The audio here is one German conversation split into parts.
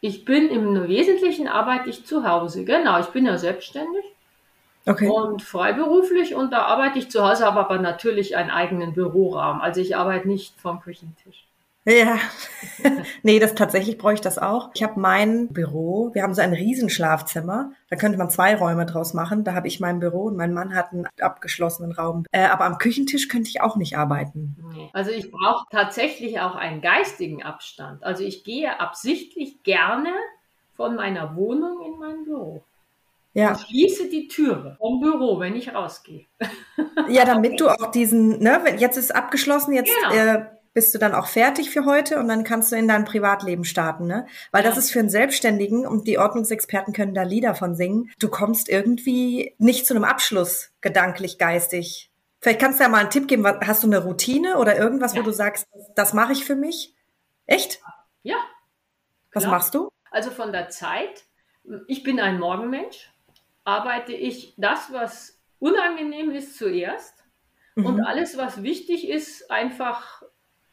Ich bin im Wesentlichen arbeite ich zu Hause. Genau, ich bin ja selbstständig okay. und freiberuflich und da arbeite ich zu Hause, habe aber natürlich einen eigenen Büroraum. Also ich arbeite nicht vom Küchentisch. Ja, nee, das tatsächlich bräuchte ich das auch. Ich habe mein Büro, wir haben so ein Riesenschlafzimmer, da könnte man zwei Räume draus machen. Da habe ich mein Büro und mein Mann hat einen abgeschlossenen Raum. Äh, aber am Küchentisch könnte ich auch nicht arbeiten. Also ich brauche tatsächlich auch einen geistigen Abstand. Also ich gehe absichtlich gerne von meiner Wohnung in mein Büro. Ja. Ich schließe die Türe vom Büro, wenn ich rausgehe. Ja, damit du auch diesen, ne, jetzt ist abgeschlossen, jetzt genau. äh, bist du dann auch fertig für heute und dann kannst du in dein Privatleben starten, ne? Weil das ist für einen Selbstständigen und die Ordnungsexperten können da Lieder von singen. Du kommst irgendwie nicht zu einem Abschluss gedanklich, geistig. Vielleicht kannst du ja mal einen Tipp geben. Hast du eine Routine oder irgendwas, ja. wo du sagst, das mache ich für mich? Echt? Ja. Was klar. machst du? Also von der Zeit. Ich bin ein Morgenmensch. Arbeite ich das, was unangenehm ist, zuerst. Mhm. Und alles, was wichtig ist, einfach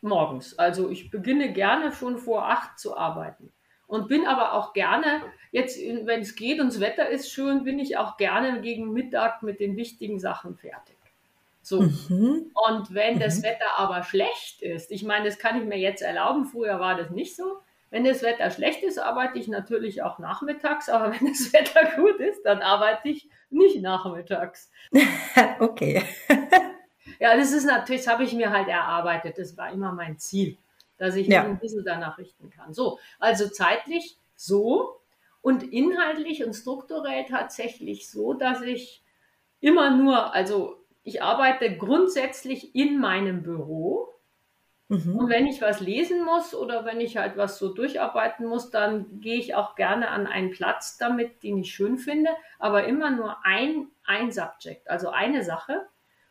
morgens. Also ich beginne gerne schon vor acht zu arbeiten und bin aber auch gerne, jetzt wenn es geht und das Wetter ist schön, bin ich auch gerne gegen Mittag mit den wichtigen Sachen fertig. So. Mhm. Und wenn mhm. das Wetter aber schlecht ist, ich meine, das kann ich mir jetzt erlauben, früher war das nicht so. Wenn das Wetter schlecht ist, arbeite ich natürlich auch nachmittags, aber wenn das Wetter gut ist, dann arbeite ich nicht nachmittags. okay. Ja, das ist natürlich, das habe ich mir halt erarbeitet. Das war immer mein Ziel, dass ich ja. mich ein bisschen danach richten kann. So, also zeitlich so und inhaltlich und strukturell tatsächlich so, dass ich immer nur, also ich arbeite grundsätzlich in meinem Büro. Mhm. Und wenn ich was lesen muss oder wenn ich halt was so durcharbeiten muss, dann gehe ich auch gerne an einen Platz damit, den ich schön finde, aber immer nur ein, ein Subject, also eine Sache.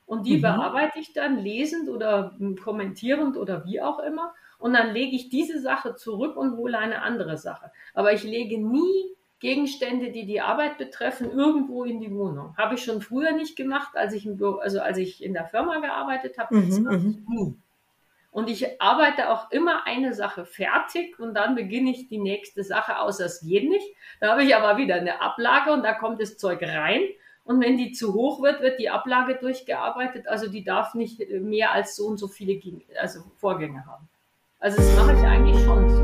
Und die mhm. bearbeite ich dann lesend oder kommentierend oder wie auch immer. Und dann lege ich diese Sache zurück und hole eine andere Sache. Aber ich lege nie Gegenstände, die die Arbeit betreffen, irgendwo in die Wohnung. Habe ich schon früher nicht gemacht, als ich, im Büro, also als ich in der Firma gearbeitet habe. Mhm, mhm. Und ich arbeite auch immer eine Sache fertig und dann beginne ich die nächste Sache, außer es geht nicht. Da habe ich aber wieder eine Ablage und da kommt das Zeug rein und wenn die zu hoch wird, wird die Ablage durchgearbeitet. Also die darf nicht mehr als so und so viele also Vorgänge haben. Also das mache ich eigentlich schon so.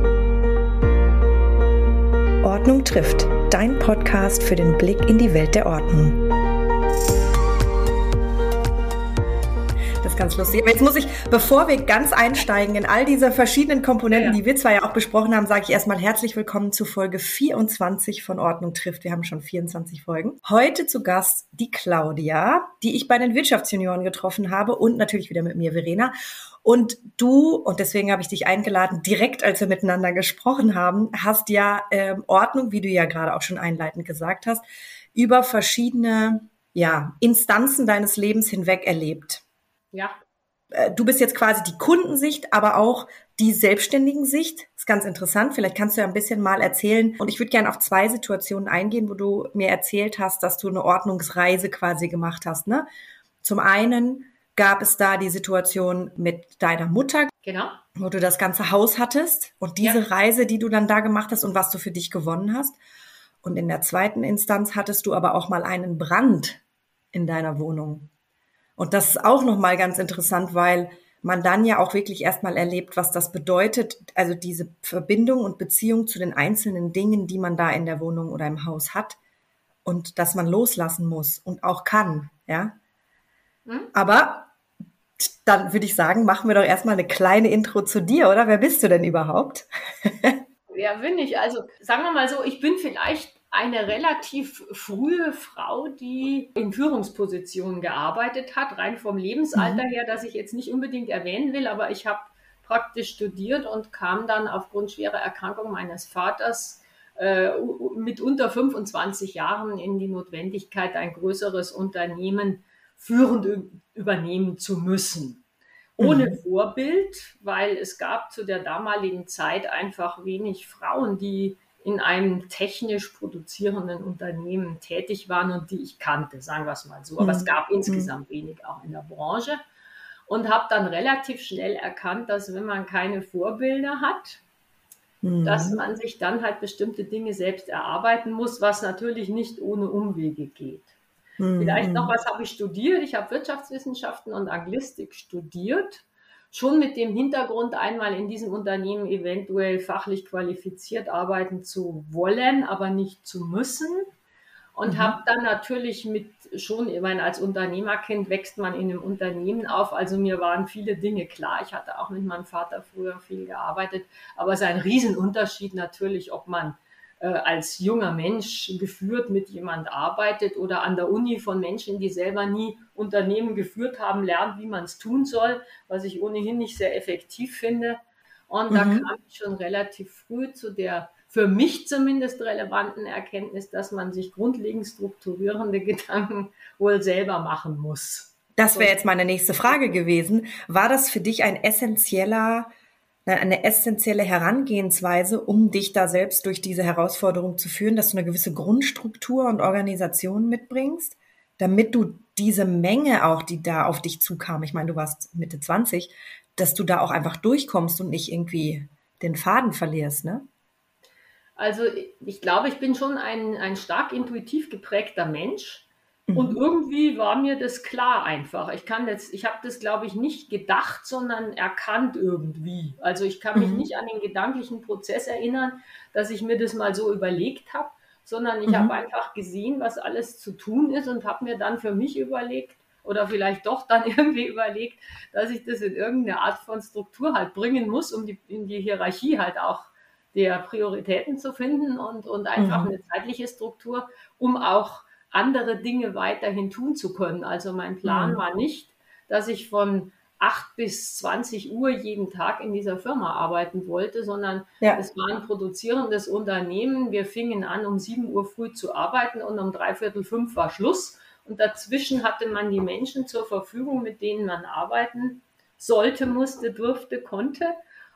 Ordnung trifft. Dein Podcast für den Blick in die Welt der Ordnung. Ist ganz lustig. Aber jetzt muss ich, bevor wir ganz einsteigen in all diese verschiedenen Komponenten, ja. die wir zwar ja auch besprochen haben, sage ich erstmal herzlich willkommen zu Folge 24 von Ordnung trifft. Wir haben schon 24 Folgen. Heute zu Gast die Claudia, die ich bei den Wirtschaftsjunioren getroffen habe und natürlich wieder mit mir Verena. Und du, und deswegen habe ich dich eingeladen, direkt als wir miteinander gesprochen haben, hast ja ähm, Ordnung, wie du ja gerade auch schon einleitend gesagt hast, über verschiedene ja, Instanzen deines Lebens hinweg erlebt. Ja. Äh, du bist jetzt quasi die Kundensicht, aber auch die selbstständigen Sicht. Das ist ganz interessant. Vielleicht kannst du ja ein bisschen mal erzählen. Und ich würde gerne auf zwei Situationen eingehen, wo du mir erzählt hast, dass du eine Ordnungsreise quasi gemacht hast. Ne? Zum einen gab es da die Situation mit deiner Mutter, genau. wo du das ganze Haus hattest und diese ja. Reise, die du dann da gemacht hast und was du für dich gewonnen hast. Und in der zweiten Instanz hattest du aber auch mal einen Brand in deiner Wohnung. Und das ist auch nochmal ganz interessant, weil man dann ja auch wirklich erstmal erlebt, was das bedeutet, also diese Verbindung und Beziehung zu den einzelnen Dingen, die man da in der Wohnung oder im Haus hat und dass man loslassen muss und auch kann, ja. Hm? Aber dann würde ich sagen, machen wir doch erstmal eine kleine Intro zu dir, oder? Wer bist du denn überhaupt? Wer bin ich? Also sagen wir mal so, ich bin vielleicht eine relativ frühe Frau, die in Führungspositionen gearbeitet hat, rein vom Lebensalter mhm. her, das ich jetzt nicht unbedingt erwähnen will, aber ich habe praktisch studiert und kam dann aufgrund schwerer Erkrankung meines Vaters äh, mit unter 25 Jahren in die Notwendigkeit, ein größeres Unternehmen führend übernehmen zu müssen. Ohne mhm. Vorbild, weil es gab zu der damaligen Zeit einfach wenig Frauen, die in einem technisch produzierenden Unternehmen tätig waren und die ich kannte, sagen wir es mal so. Aber mhm. es gab insgesamt wenig auch in der Branche und habe dann relativ schnell erkannt, dass wenn man keine Vorbilder hat, mhm. dass man sich dann halt bestimmte Dinge selbst erarbeiten muss, was natürlich nicht ohne Umwege geht. Mhm. Vielleicht noch, was habe ich studiert? Ich habe Wirtschaftswissenschaften und Anglistik studiert schon mit dem Hintergrund, einmal in diesem Unternehmen eventuell fachlich qualifiziert arbeiten zu wollen, aber nicht zu müssen. Und mhm. habe dann natürlich mit schon, ich meine, als Unternehmerkind wächst man in einem Unternehmen auf. Also mir waren viele Dinge klar. Ich hatte auch mit meinem Vater früher viel gearbeitet. Aber es ist ein Riesenunterschied natürlich, ob man äh, als junger Mensch geführt mit jemand arbeitet oder an der Uni von Menschen, die selber nie Unternehmen geführt haben, lernt, wie man es tun soll, was ich ohnehin nicht sehr effektiv finde. Und mhm. da kam ich schon relativ früh zu der für mich zumindest relevanten Erkenntnis, dass man sich grundlegend strukturierende Gedanken wohl selber machen muss. Das wäre jetzt meine nächste Frage gewesen. War das für dich ein essentieller eine essentielle Herangehensweise, um dich da selbst durch diese Herausforderung zu führen, dass du eine gewisse Grundstruktur und Organisation mitbringst, damit du diese Menge auch, die da auf dich zukam, ich meine, du warst Mitte 20, dass du da auch einfach durchkommst und nicht irgendwie den Faden verlierst, ne? Also ich glaube, ich bin schon ein, ein stark intuitiv geprägter Mensch. Und mhm. irgendwie war mir das klar einfach. Ich kann jetzt, ich habe das, glaube ich, nicht gedacht, sondern erkannt irgendwie. Also ich kann mich mhm. nicht an den gedanklichen Prozess erinnern, dass ich mir das mal so überlegt habe, sondern ich mhm. habe einfach gesehen, was alles zu tun ist und habe mir dann für mich überlegt oder vielleicht doch dann irgendwie überlegt, dass ich das in irgendeine Art von Struktur halt bringen muss, um die, in die Hierarchie halt auch der Prioritäten zu finden und, und einfach mhm. eine zeitliche Struktur, um auch andere Dinge weiterhin tun zu können. Also mein Plan mhm. war nicht, dass ich von 8 bis 20 Uhr jeden Tag in dieser Firma arbeiten wollte, sondern ja. es war ein produzierendes Unternehmen. Wir fingen an, um 7 Uhr früh zu arbeiten und um dreiviertel fünf war Schluss. Und dazwischen hatte man die Menschen zur Verfügung, mit denen man arbeiten sollte, musste, durfte, konnte.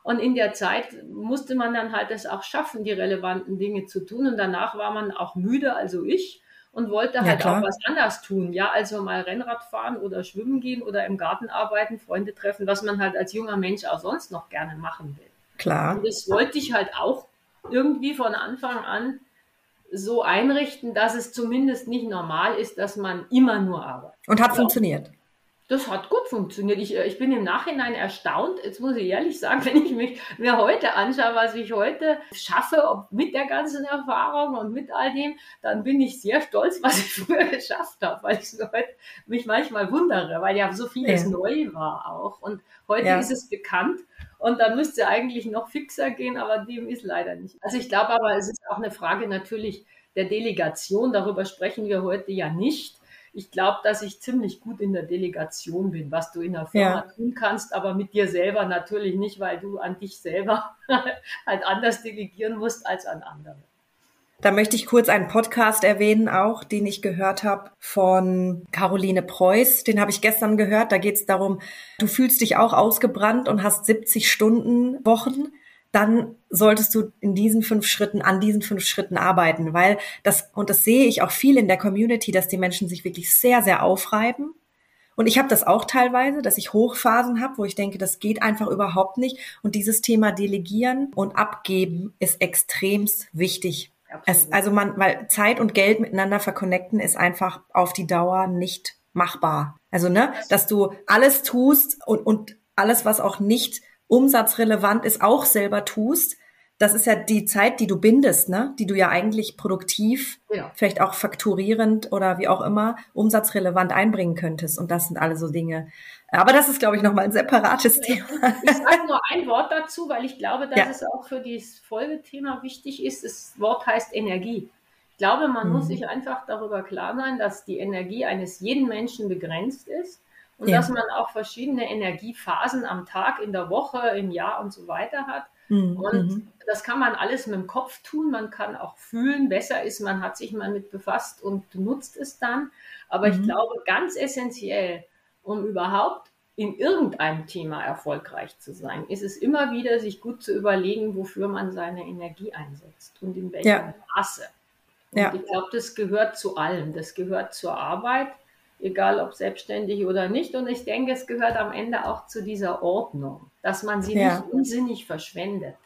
Und in der Zeit musste man dann halt es auch schaffen, die relevanten Dinge zu tun. Und danach war man auch müde, also ich und wollte halt ja, auch was anders tun. Ja, also mal Rennrad fahren oder schwimmen gehen oder im Garten arbeiten, Freunde treffen, was man halt als junger Mensch auch sonst noch gerne machen will. Klar. Und das wollte ich halt auch irgendwie von Anfang an so einrichten, dass es zumindest nicht normal ist, dass man immer nur arbeitet. Und hat ja. funktioniert. Das hat gut funktioniert. Ich, äh, ich bin im Nachhinein erstaunt, jetzt muss ich ehrlich sagen, wenn ich mich mir heute anschaue, was ich heute schaffe, ob mit der ganzen Erfahrung und mit all dem, dann bin ich sehr stolz, was ich früher geschafft habe, weil ich heute mich manchmal wundere, weil ja so vieles ja. neu war auch. Und heute ja. ist es bekannt und dann müsste eigentlich noch fixer gehen, aber dem ist leider nicht. Also ich glaube aber, es ist auch eine Frage natürlich der Delegation. Darüber sprechen wir heute ja nicht ich glaube, dass ich ziemlich gut in der Delegation bin, was du in der Firma ja. tun kannst, aber mit dir selber natürlich nicht, weil du an dich selber halt anders delegieren musst als an andere. Da möchte ich kurz einen Podcast erwähnen, auch den ich gehört habe von Caroline Preuß. Den habe ich gestern gehört. Da geht es darum, du fühlst dich auch ausgebrannt und hast 70 Stunden Wochen dann solltest du in diesen fünf Schritten, an diesen fünf Schritten arbeiten, weil das, und das sehe ich auch viel in der Community, dass die Menschen sich wirklich sehr, sehr aufreiben. Und ich habe das auch teilweise, dass ich Hochphasen habe, wo ich denke, das geht einfach überhaupt nicht. Und dieses Thema Delegieren und Abgeben ist extremst wichtig. Es, also man, weil Zeit und Geld miteinander verconnecten ist einfach auf die Dauer nicht machbar. Also ne, dass du alles tust und, und alles, was auch nicht umsatzrelevant ist, auch selber tust, das ist ja die Zeit, die du bindest, ne? die du ja eigentlich produktiv, ja. vielleicht auch fakturierend oder wie auch immer, umsatzrelevant einbringen könntest. Und das sind alle so Dinge. Aber das ist, glaube ich, nochmal ein separates Thema. Ich sage nur ein Wort dazu, weil ich glaube, dass ja. es auch für dieses Folgethema wichtig ist. Das Wort heißt Energie. Ich glaube, man mhm. muss sich einfach darüber klar sein, dass die Energie eines jeden Menschen begrenzt ist und ja. dass man auch verschiedene Energiephasen am Tag, in der Woche, im Jahr und so weiter hat. Mhm. Und das kann man alles mit dem Kopf tun. Man kann auch fühlen, besser ist, man hat sich mal mit befasst und nutzt es dann. Aber mhm. ich glaube, ganz essentiell, um überhaupt in irgendeinem Thema erfolgreich zu sein, ist es immer wieder, sich gut zu überlegen, wofür man seine Energie einsetzt und in welchem ja. Maße. Und ja. ich glaube, das gehört zu allem. Das gehört zur Arbeit, egal ob selbstständig oder nicht. Und ich denke, es gehört am Ende auch zu dieser Ordnung, dass man sie ja. nicht unsinnig verschwendet.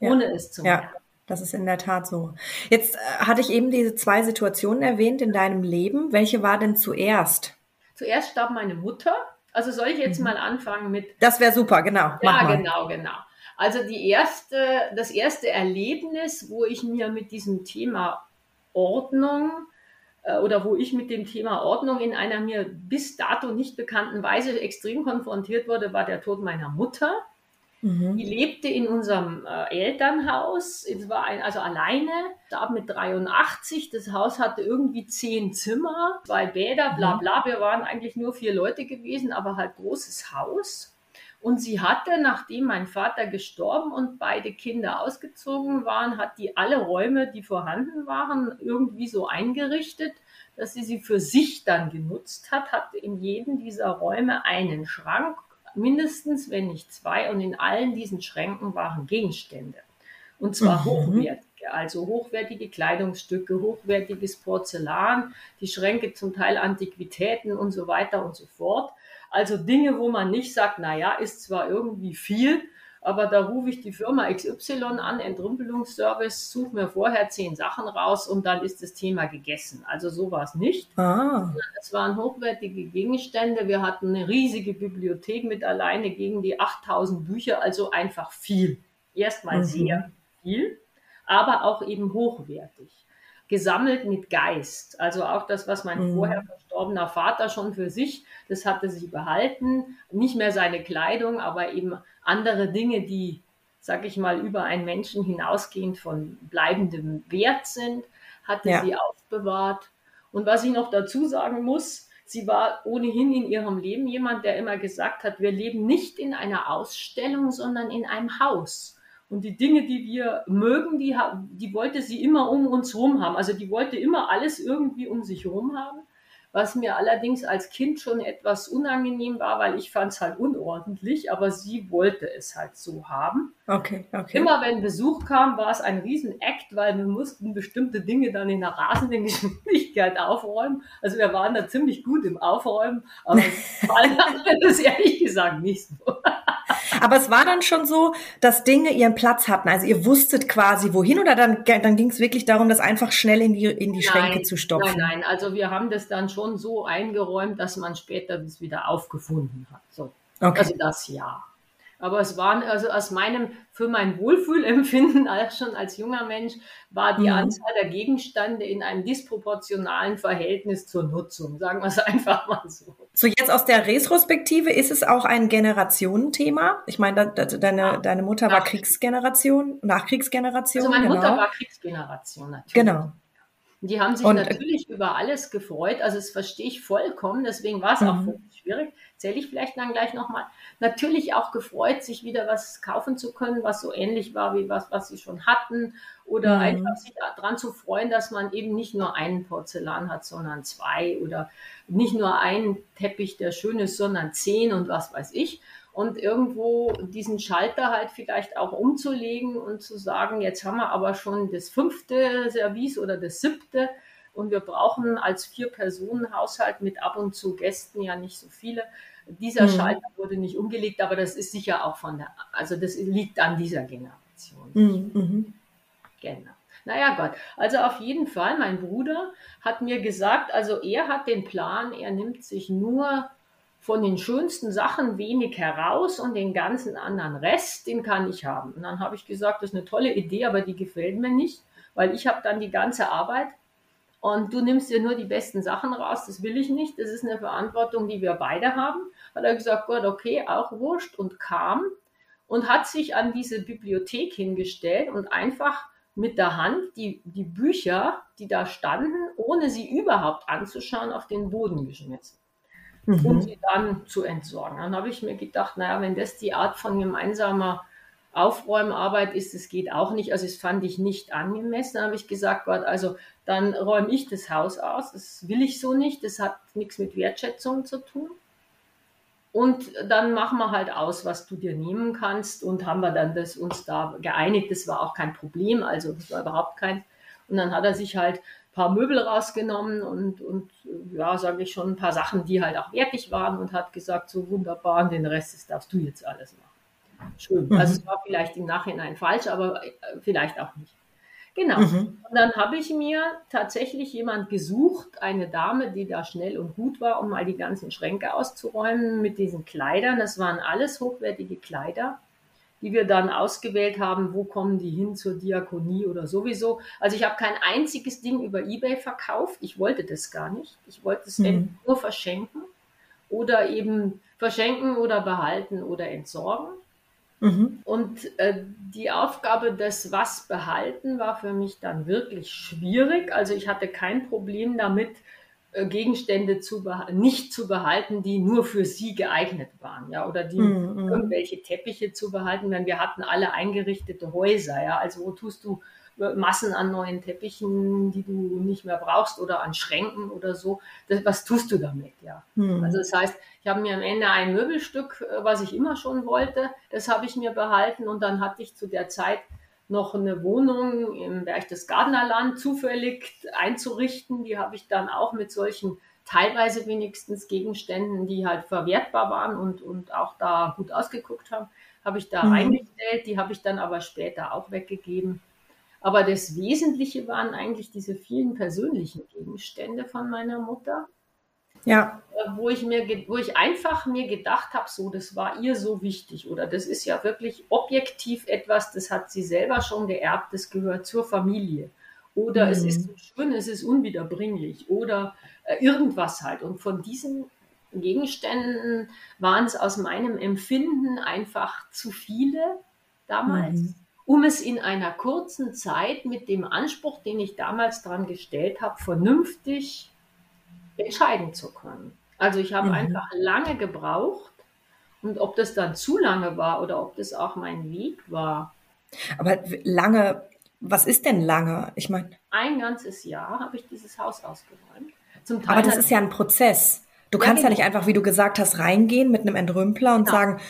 ohne es zu merken. Ja. Das ist in der Tat so. Jetzt äh, hatte ich eben diese zwei Situationen erwähnt in deinem Leben. Welche war denn zuerst? Zuerst starb meine Mutter. Also soll ich jetzt mhm. mal anfangen mit. Das wäre super, genau. Ja, genau, genau. Also die erste, das erste Erlebnis, wo ich mir mit diesem Thema Ordnung oder wo ich mit dem Thema Ordnung in einer mir bis dato nicht bekannten Weise extrem konfrontiert wurde, war der Tod meiner Mutter. Mhm. Die lebte in unserem äh, Elternhaus. Es war ein, also alleine, starb mit 83. Das Haus hatte irgendwie zehn Zimmer, zwei Bäder, bla mhm. bla. Wir waren eigentlich nur vier Leute gewesen, aber halt großes Haus. Und sie hatte, nachdem mein Vater gestorben und beide Kinder ausgezogen waren, hat die alle Räume, die vorhanden waren, irgendwie so eingerichtet, dass sie sie für sich dann genutzt hat, hatte in jedem dieser Räume einen Schrank mindestens, wenn nicht zwei. Und in allen diesen Schränken waren Gegenstände. Und zwar mhm. hochwertige, also hochwertige Kleidungsstücke, hochwertiges Porzellan, die Schränke zum Teil Antiquitäten und so weiter und so fort. Also Dinge, wo man nicht sagt, naja, ist zwar irgendwie viel, aber da rufe ich die Firma XY an, Entrümpelungsservice, suche mir vorher zehn Sachen raus und dann ist das Thema gegessen. Also so war es nicht. Ah. Es waren hochwertige Gegenstände. Wir hatten eine riesige Bibliothek mit alleine gegen die 8000 Bücher, also einfach viel. Erstmal mhm. sehr viel, aber auch eben hochwertig gesammelt mit Geist. Also auch das, was mein mhm. vorher verstorbener Vater schon für sich, das hatte sich behalten. Nicht mehr seine Kleidung, aber eben andere Dinge, die, sag ich mal, über einen Menschen hinausgehend von bleibendem Wert sind, hatte ja. sie aufbewahrt. Und was ich noch dazu sagen muss, sie war ohnehin in ihrem Leben jemand, der immer gesagt hat, wir leben nicht in einer Ausstellung, sondern in einem Haus. Und die Dinge, die wir mögen, die, die wollte sie immer um uns herum haben. Also die wollte immer alles irgendwie um sich herum haben was mir allerdings als Kind schon etwas unangenehm war, weil ich fand es halt unordentlich, aber sie wollte es halt so haben. Okay, okay. Immer wenn Besuch kam, war es ein Riesen-Act, weil wir mussten bestimmte Dinge dann in einer rasenden Geschwindigkeit aufräumen. Also wir waren da ziemlich gut im Aufräumen, aber allen anderen das ehrlich gesagt nicht so. Aber es war dann schon so, dass Dinge ihren Platz hatten. Also ihr wusstet quasi wohin oder dann, dann ging es wirklich darum, das einfach schnell in die, in die Schränke zu stopfen? Nein, nein, also wir haben das dann schon so eingeräumt, dass man später das wieder aufgefunden hat. So. Okay. Also das ja. Aber es waren also aus meinem, für mein Wohlfühlempfinden, auch schon als junger Mensch, war die mhm. Anzahl der Gegenstände in einem disproportionalen Verhältnis zur Nutzung. Sagen wir es einfach mal so. So, jetzt aus der Retrospektive ist es auch ein Generationenthema. Ich meine, deine, ja. deine Mutter war Kriegsgeneration, Nachkriegsgeneration. Also meine genau. Mutter war Kriegsgeneration natürlich. Genau. Die haben sich und, äh, natürlich über alles gefreut. Also das verstehe ich vollkommen. Deswegen war es auch mhm. Schwierig. Zähle ich vielleicht dann gleich nochmal. Natürlich auch gefreut, sich wieder was kaufen zu können, was so ähnlich war wie was, was sie schon hatten. Oder mhm. einfach sich daran zu freuen, dass man eben nicht nur einen Porzellan hat, sondern zwei. Oder nicht nur einen Teppich, der schön ist, sondern zehn und was weiß ich und irgendwo diesen Schalter halt vielleicht auch umzulegen und zu sagen, jetzt haben wir aber schon das fünfte Service oder das siebte und wir brauchen als Vier-Personen-Haushalt mit ab und zu Gästen ja nicht so viele. Dieser mhm. Schalter wurde nicht umgelegt, aber das ist sicher auch von der, also das liegt an dieser Generation. Mhm. mhm. Genau. Naja Gott, also auf jeden Fall, mein Bruder hat mir gesagt, also er hat den Plan, er nimmt sich nur von den schönsten Sachen wenig heraus und den ganzen anderen Rest, den kann ich haben. Und dann habe ich gesagt, das ist eine tolle Idee, aber die gefällt mir nicht, weil ich habe dann die ganze Arbeit und du nimmst dir nur die besten Sachen raus, das will ich nicht, das ist eine Verantwortung, die wir beide haben. Hat er gesagt, Gott, okay, auch wurscht und kam und hat sich an diese Bibliothek hingestellt und einfach mit der Hand die, die Bücher, die da standen, ohne sie überhaupt anzuschauen, auf den Boden geschmissen mhm. um sie dann zu entsorgen. Dann habe ich mir gedacht, naja, wenn das die Art von gemeinsamer Aufräumarbeit ist, das geht auch nicht. Also das fand ich nicht angemessen. Habe ich gesagt, Gott, also dann räume ich das Haus aus. Das will ich so nicht. Das hat nichts mit Wertschätzung zu tun. Und dann machen wir halt aus, was du dir nehmen kannst. Und haben wir dann das uns da geeinigt. Das war auch kein Problem. Also das war überhaupt kein. Und dann hat er sich halt paar Möbel rausgenommen und, und ja, sage ich schon, ein paar Sachen, die halt auch wertig waren und hat gesagt, so wunderbar, und den Rest das darfst du jetzt alles machen. Schön. Mhm. Also es war vielleicht im Nachhinein falsch, aber äh, vielleicht auch nicht. Genau. Mhm. Und dann habe ich mir tatsächlich jemand gesucht, eine Dame, die da schnell und gut war, um mal die ganzen Schränke auszuräumen mit diesen Kleidern. Das waren alles hochwertige Kleider, die wir dann ausgewählt haben, wo kommen die hin zur Diakonie oder sowieso. Also ich habe kein einziges Ding über eBay verkauft. Ich wollte das gar nicht. Ich wollte es mhm. nur verschenken oder eben verschenken oder behalten oder entsorgen. Mhm. Und äh, die Aufgabe des Was behalten war für mich dann wirklich schwierig. Also ich hatte kein Problem damit, äh, Gegenstände zu nicht zu behalten, die nur für sie geeignet waren, ja, oder die mhm. irgendwelche Teppiche zu behalten, denn wir hatten alle eingerichtete Häuser, ja. Also wo tust du Massen an neuen Teppichen, die du nicht mehr brauchst oder an Schränken oder so. Das, was tust du damit, ja? Hm. Also das heißt, ich habe mir am Ende ein Möbelstück, äh, was ich immer schon wollte, das habe ich mir behalten und dann hatte ich zu der Zeit noch eine Wohnung im Berchtesgadenerland zufällig einzurichten. Die habe ich dann auch mit solchen teilweise wenigstens Gegenständen, die halt verwertbar waren und, und auch da gut ausgeguckt haben, habe ich da mhm. reingestellt. Die habe ich dann aber später auch weggegeben. Aber das Wesentliche waren eigentlich diese vielen persönlichen Gegenstände von meiner Mutter. Ja. Äh, wo ich mir, wo ich einfach mir gedacht habe, so, das war ihr so wichtig oder das ist ja wirklich objektiv etwas, das hat sie selber schon geerbt, das gehört zur Familie. Oder mhm. es ist so schön, es ist unwiederbringlich oder äh, irgendwas halt. Und von diesen Gegenständen waren es aus meinem Empfinden einfach zu viele damals. Mhm um es in einer kurzen Zeit mit dem Anspruch, den ich damals dran gestellt habe, vernünftig entscheiden zu können. Also ich habe mhm. einfach lange gebraucht und ob das dann zu lange war oder ob das auch mein Weg war. Aber lange, was ist denn lange? Ich meine. Ein ganzes Jahr habe ich dieses Haus ausgeräumt. aber das ist ja ein Prozess. Du ja, kannst ja genau. nicht einfach, wie du gesagt hast, reingehen mit einem Entrümpler und genau. sagen,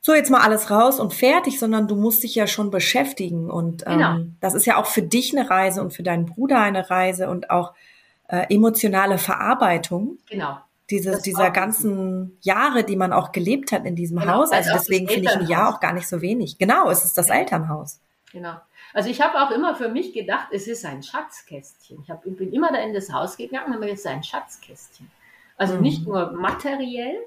so jetzt mal alles raus und fertig, sondern du musst dich ja schon beschäftigen. Und ähm, genau. das ist ja auch für dich eine Reise und für deinen Bruder eine Reise und auch äh, emotionale Verarbeitung. Genau. Diese, dieser ganzen Jahre, die man auch gelebt hat in diesem genau. Haus. Also, also deswegen finde ich ein Jahr auch gar nicht so wenig. Genau, es ist das Elternhaus. Genau. Also ich habe auch immer für mich gedacht, es ist ein Schatzkästchen. Ich, hab, bin immer da in das Haus gegangen, aber es ist ein Schatzkästchen. Also mhm. nicht nur materiell,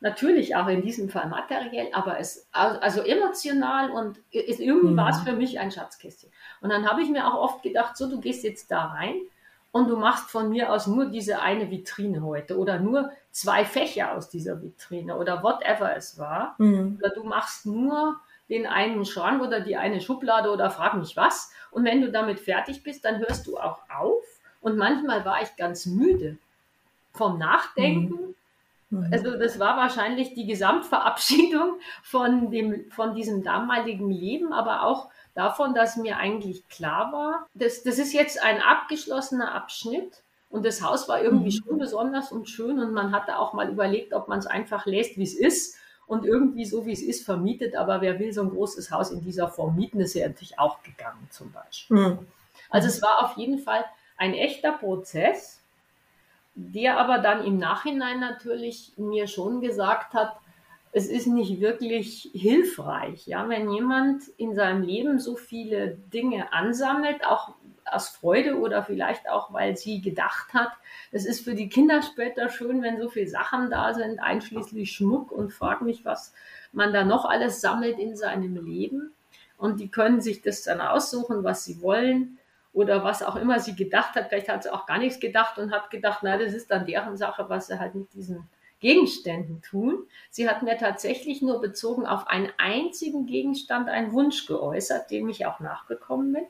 natürlich auch in diesem Fall materiell, aber es also emotional und ist, irgendwie mhm. war es für mich ein Schatzkästchen. Und dann habe ich mir auch oft gedacht, so du gehst jetzt da rein und du machst von mir aus nur diese eine Vitrine heute oder nur zwei Fächer aus dieser Vitrine oder whatever es war. Mhm. Oder du machst nur den einen Schrank oder die eine Schublade oder frag mich was. Und wenn du damit fertig bist, dann hörst du auch auf. Und manchmal war ich ganz müde vom Nachdenken. Mhm Mhm. Also das war wahrscheinlich die Gesamtverabschiedung von, dem, von diesem damaligen Leben, aber auch davon, dass mir eigentlich klar war, dass, das ist jetzt ein abgeschlossener Abschnitt und das Haus war irgendwie mhm. schon besonders und schön und man hatte auch mal überlegt, ob man es einfach lässt, wie es ist und irgendwie so, wie es ist, vermietet. Aber wer will so ein großes Haus in dieser Form mieten, ist ja natürlich auch gegangen zum Beispiel. Mhm. Also es war auf jeden Fall ein echter Prozess der aber dann im Nachhinein natürlich mir schon gesagt hat, es ist nicht wirklich hilfreich, ja, wenn jemand in seinem Leben so viele Dinge ansammelt, auch aus Freude oder vielleicht auch, weil sie gedacht hat, es ist für die Kinder später schön, wenn so viele Sachen da sind, einschließlich Schmuck und frag mich, was man da noch alles sammelt in seinem Leben. Und die können sich das dann aussuchen, was sie wollen oder was auch immer sie gedacht hat. Vielleicht hat sie auch gar nichts gedacht und hat gedacht, na, das ist dann deren Sache, was sie halt mit diesen Gegenständen tun. Sie hat mir tatsächlich nur bezogen auf einen einzigen Gegenstand einen Wunsch geäußert, dem ich auch nachgekommen bin.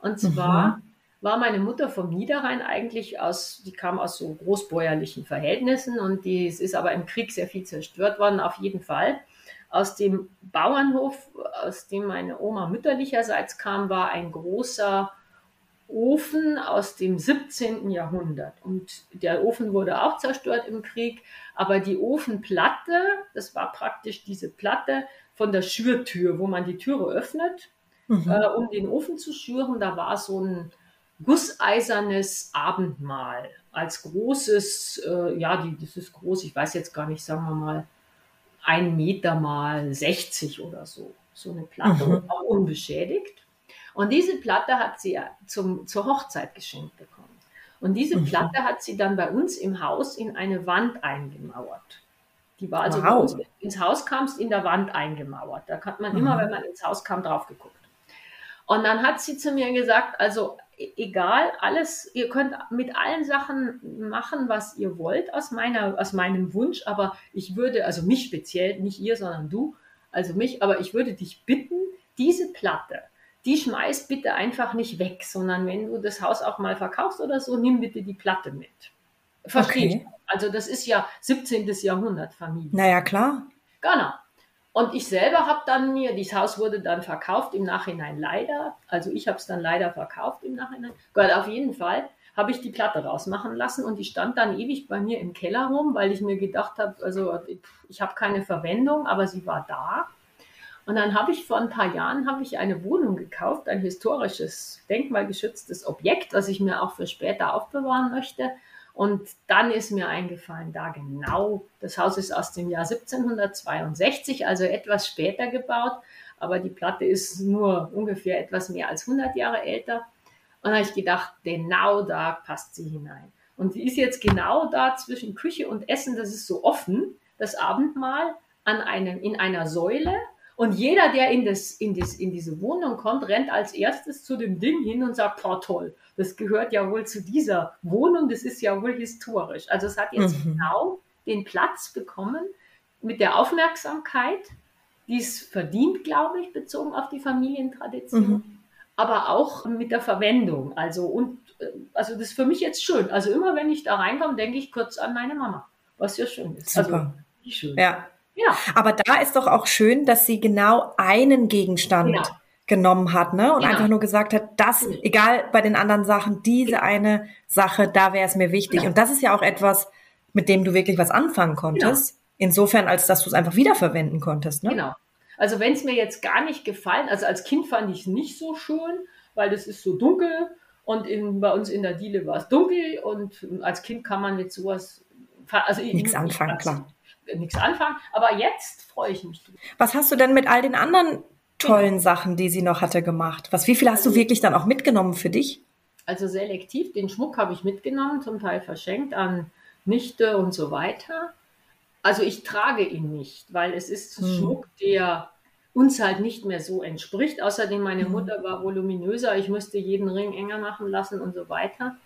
Und zwar mhm. war meine Mutter vom Niederrhein eigentlich aus, die kam aus so großbäuerlichen Verhältnissen und die ist aber im Krieg sehr viel zerstört worden, auf jeden Fall. Aus dem Bauernhof, aus dem meine Oma mütterlicherseits kam, war ein großer Ofen aus dem 17. Jahrhundert. Und der Ofen wurde auch zerstört im Krieg, aber die Ofenplatte, das war praktisch diese Platte von der Schürtür, wo man die Türe öffnet, mhm. äh, um den Ofen zu schüren, da war so ein gusseisernes Abendmahl als großes, äh, ja, die, das ist groß, ich weiß jetzt gar nicht, sagen wir mal, ein Meter mal 60 oder so. So eine Platte, mhm. auch unbeschädigt. Und diese Platte hat sie zum, zur Hochzeit geschenkt bekommen. Und diese. Platte hat sie dann bei uns im Haus in eine Wand eingemauert. Die war also, wow. bei uns ins Haus kamst, in der Wand eingemauert. Da hat man mhm. immer, wenn man ins Haus kam, drauf geguckt. Und dann hat sie zu mir gesagt, also e-, egal, alles, ihr könnt mit allen Sachen machen, was ihr wollt aus meiner, aus meinem Wunsch, aber ich würde, also mich speziell, nicht ihr, sondern du, also mich, aber ich würde dich bitten, diese Platte, die schmeiß bitte einfach nicht weg, sondern wenn du das Haus auch mal verkaufst oder so, nimm bitte die Platte mit. Verstehe okay. Also das ist ja 17. Jahrhundert Familie. Naja, klar. Genau. Und ich selber habe dann mir, dieses Haus wurde dann verkauft im Nachhinein leider. Also ich habe es dann leider verkauft im Nachhinein. Gott, auf jeden Fall habe ich die Platte rausmachen lassen und die stand dann ewig bei mir im Keller rum, weil ich mir gedacht habe, also ich habe keine Verwendung, aber sie war da. Und dann habe ich vor ein paar Jahren habe ich eine Wohnung gekauft, ein historisches, denkmalgeschütztes Objekt, was ich mir auch für später aufbewahren möchte. Und dann ist mir eingefallen, da genau, das Haus ist aus dem Jahr 1762, also etwas später gebaut, aber die Platte ist nur ungefähr etwas mehr als 100 Jahre älter. Und da habe ich gedacht, genau da passt sie hinein. Und die ist jetzt genau da zwischen Küche und Essen, das ist so offen, das Abendmahl an einem, in einer Säule und jeder, der in, das, in, das, in diese Wohnung kommt, rennt als erstes zu dem Ding hin und sagt, oh toll, das gehört ja wohl zu dieser Wohnung, das ist ja wohl historisch. Also es hat jetzt mhm. genau den Platz bekommen mit der Aufmerksamkeit, die es verdient, glaube ich, bezogen auf die Familientradition, mhm. aber auch mit der Verwendung. Also, und, äh, also das ist für mich jetzt schön. Also immer wenn ich da reinkomme, denke ich kurz an meine Mama, was ja schön ist. Also, Super. Also, schön. Ja, ja. Aber da ist doch auch schön, dass sie genau einen Gegenstand genau. genommen hat, ne? Und genau. einfach nur gesagt hat, das, egal bei den anderen Sachen, diese eine Sache, da wäre es mir wichtig. Genau. Und das ist ja auch etwas, mit dem du wirklich was anfangen konntest. Insofern, als dass du es einfach wiederverwenden konntest, ne? Genau. Also wenn es mir jetzt gar nicht gefallen, also als Kind fand ich es nicht so schön, weil das ist so dunkel und in, bei uns in der Diele war es dunkel und als Kind kann man mit sowas also nichts anfangen, klar nichts anfangen. Aber jetzt freue ich mich. Was hast du denn mit all den anderen tollen. Sachen, die sie noch hatte, gemacht? Was, wie viel hast also, du wirklich dann auch mitgenommen für dich? Also selektiv, den Schmuck habe ich mitgenommen, zum Teil verschenkt an Nichte und so weiter. Also ich trage ihn nicht, weil es ist hm. Schmuck, der uns halt nicht mehr so entspricht. Außerdem meine hm. Mutter war voluminöser, ich musste jeden Ring enger machen lassen und so weiter.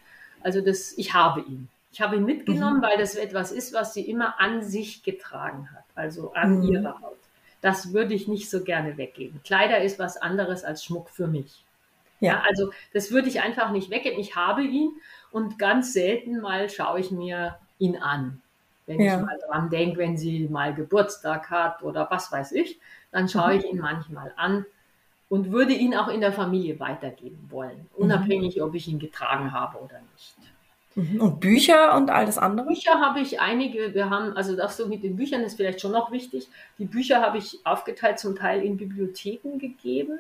Also das, ich habe ihn. Ich habe ihn mitgenommen, mhm. weil das etwas ist, was sie immer an sich getragen hat, also an mhm. ihrer Haut. Das würde ich nicht so gerne weggeben. Kleider ist was anderes als Schmuck für mich. Ja, ja also das würde ich einfach nicht weggeben. Ich habe ihn und ganz selten mal schaue ich mir ihn an. Wenn ja. ich mal dran denke, wenn sie mal Geburtstag hat oder was weiß ich, dann schaue ich mhm. ihn manchmal an und würde ihn auch in der Familie weitergeben wollen, mhm. unabhängig, ob ich ihn getragen habe oder nicht. Mhm. Und Bücher und all das andere? Bücher habe ich einige. Wir haben, also das so mit den Büchern ist vielleicht schon noch wichtig. Die Bücher habe ich aufgeteilt zum Teil in Bibliotheken gegeben.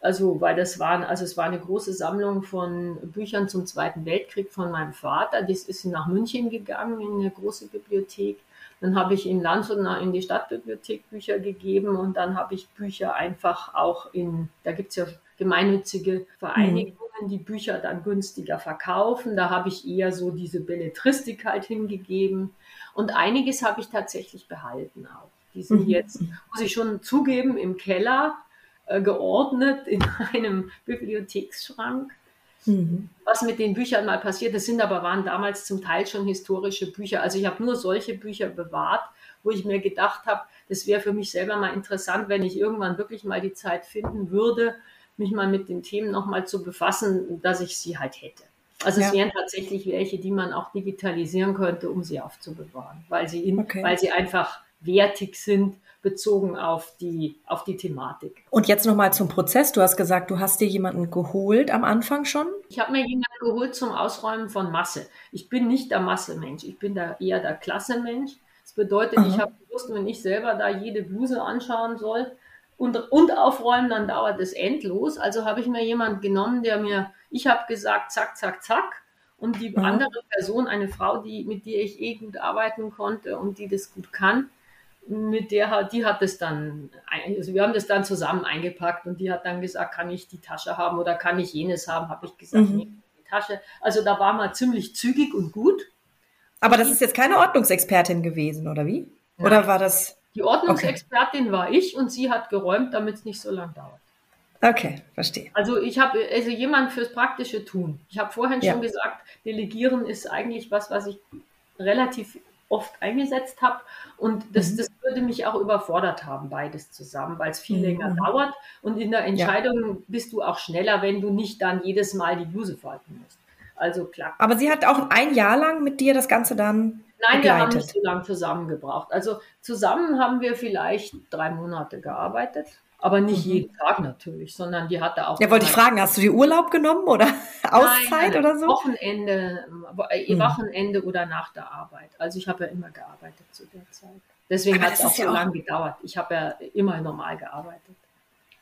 Also, weil das waren, also es war eine große Sammlung von Büchern zum Zweiten Weltkrieg von meinem Vater. Das ist nach München gegangen in eine große Bibliothek. Dann habe ich in Landshut in die Stadtbibliothek Bücher gegeben und dann habe ich Bücher einfach auch in, da gibt es ja gemeinnützige Vereinigungen, mhm. Die Bücher dann günstiger verkaufen. Da habe ich eher so diese Belletristik halt hingegeben. Und einiges habe ich tatsächlich behalten auch. Die sind mhm. jetzt, muss ich schon zugeben, im Keller äh, geordnet in einem Bibliotheksschrank. Mhm. Was mit den Büchern mal passiert, das sind aber waren damals zum Teil schon historische Bücher. Also ich habe nur solche Bücher bewahrt, wo ich mir gedacht habe, das wäre für mich selber mal interessant, wenn ich irgendwann wirklich mal die Zeit finden würde, mich mal mit den Themen nochmal zu befassen, dass ich sie halt hätte. Also ja. es wären tatsächlich welche, die man auch digitalisieren könnte, um sie aufzubewahren, weil sie, in, okay. weil sie einfach wertig sind, bezogen auf die, auf die Thematik. Und jetzt nochmal zum Prozess. Du hast gesagt, du hast dir jemanden geholt am Anfang schon? Ich habe mir jemanden geholt zum Ausräumen von Masse. Ich bin nicht der Massemensch, ich bin da eher der Klassemensch. Das bedeutet, Aha. ich habe gewusst, wenn ich selber da jede Bluse anschauen soll, und, und aufräumen, dann dauert es endlos. Also habe ich mir jemanden genommen, der mir, ich habe gesagt, zack, zack, zack. Und die mhm. andere Person, eine Frau, die, mit der ich eh gut arbeiten konnte und die das gut kann, mit der hat, die hat es dann, also wir haben das dann zusammen eingepackt und die hat dann gesagt, kann ich die Tasche haben oder kann ich jenes haben, habe ich gesagt, mhm. nee, die Tasche. Also da war man ziemlich zügig und gut. Aber das ist jetzt keine Ordnungsexpertin gewesen, oder wie? Nein. Oder war das? Die Ordnungsexpertin okay. war ich und sie hat geräumt, damit es nicht so lang dauert. Okay, verstehe. Also ich habe also jemand fürs praktische Tun. Ich habe vorhin ja. schon gesagt, Delegieren ist eigentlich was, was ich relativ oft eingesetzt habe. Und das, mhm. das würde mich auch überfordert haben, beides zusammen, weil es viel mhm. länger dauert. Und in der Entscheidung ja. bist du auch schneller, wenn du nicht dann jedes Mal die Bluse falten musst. Also klar. Aber sie hat auch ein Jahr lang mit dir das Ganze dann Nein, begleitet. wir haben nicht so lange zusammengebracht. Also zusammen haben wir vielleicht drei Monate gearbeitet. Aber nicht mhm. jeden Tag natürlich, sondern die hatte auch. Ja, wollte ich fragen, hast du die Urlaub genommen oder Auszeit Nein, oder so? Wochenende, mhm. Wochenende oder nach der Arbeit. Also ich habe ja immer gearbeitet zu der Zeit. Deswegen hat es auch so lange gedauert. Ich habe ja immer normal gearbeitet.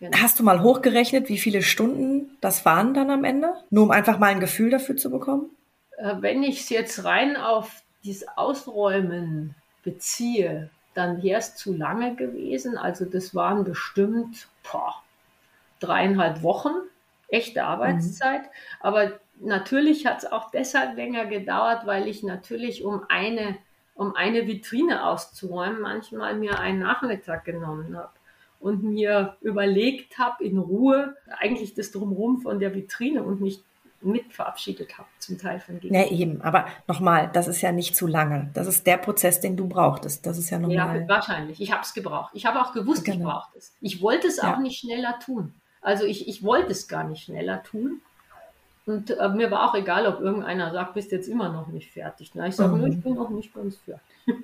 Genau. Hast du mal hochgerechnet, wie viele Stunden das waren dann am Ende? Nur um einfach mal ein Gefühl dafür zu bekommen? Äh, wenn ich es jetzt rein auf dieses Ausräumen beziehe, dann wäre es zu lange gewesen. Also das waren bestimmt boah, dreieinhalb Wochen echte Arbeitszeit. Mhm. Aber natürlich hat es auch deshalb länger gedauert, weil ich natürlich um eine, um eine Vitrine auszuräumen, manchmal mir einen Nachmittag genommen habe und mir überlegt habe in Ruhe eigentlich das Drumherum von der Vitrine und mich mit verabschiedet habe, zum Teil von Gegnern. Ja, eben. Aber nochmal, das ist ja nicht zu lange. Das ist der Prozess, den du brauchtest. Das ist ja normal. Ja, wahrscheinlich. Ich habe es gebraucht. Ich habe auch gewusst, genau. ich brauchte es. Ich wollte es ja. auch nicht schneller tun. Also ich, ich wollte es gar nicht schneller tun. Und äh, mir war auch egal, ob irgendeiner sagt, bist jetzt immer noch nicht fertig. Na, ich sage, mhm. ich bin noch nicht ganz fertig.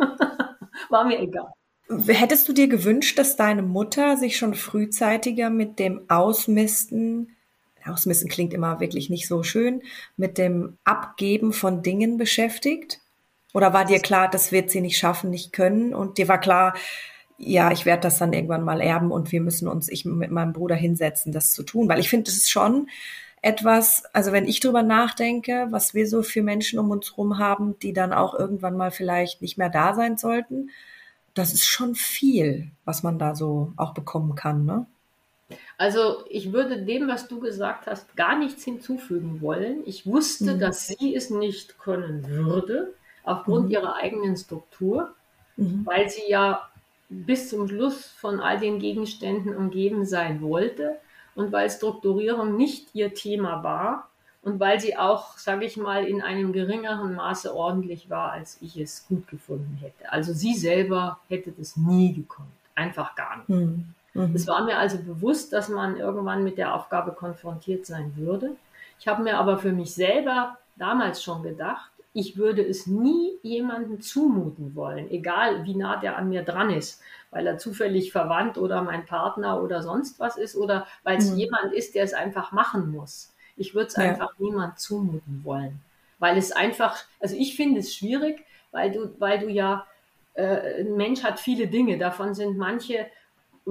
war mir egal. Hättest du dir gewünscht, dass deine Mutter sich schon frühzeitiger mit dem Ausmisten Ausmissen klingt immer wirklich nicht so schön, mit dem Abgeben von Dingen beschäftigt? Oder war dir klar, das wird sie nicht schaffen, nicht können? Und dir war klar, ja, ich werde das dann irgendwann mal erben und wir müssen uns, ich mit meinem Bruder hinsetzen, das zu tun. Weil ich finde, das ist schon etwas, also wenn ich drüber nachdenke, was wir so für Menschen um uns herum haben, die dann auch irgendwann mal vielleicht nicht mehr da sein sollten, das ist schon viel, was man da so auch bekommen kann, ne? Also ich würde dem, was du gesagt hast, gar nichts hinzufügen wollen. Ich wusste, mhm. dass sie es nicht können würde, aufgrund mhm. ihrer eigenen Struktur, mhm. weil sie ja bis zum Schluss von all den Gegenständen umgeben sein wollte und weil Strukturierung nicht ihr Thema war und weil sie auch, sage ich mal, in einem geringeren Maße ordentlich war, als ich es gut gefunden hätte. Also sie selber hätte das nie gekonnt, einfach gar nicht. Mhm. Mhm. Es war mir also bewusst, dass man irgendwann mit der Aufgabe konfrontiert sein würde. Ich habe mir aber für mich selber damals schon gedacht, ich würde es nie jemandem zumuten wollen, egal wie nah der an mir dran ist, weil er zufällig verwandt oder mein Partner oder sonst was ist oder weil es mhm. jemand ist, der es einfach machen muss. Ich würde es ja. einfach niemand zumuten wollen, weil es einfach, also ich finde es schwierig, weil du, weil du ja, äh, ein Mensch hat viele Dinge, davon sind manche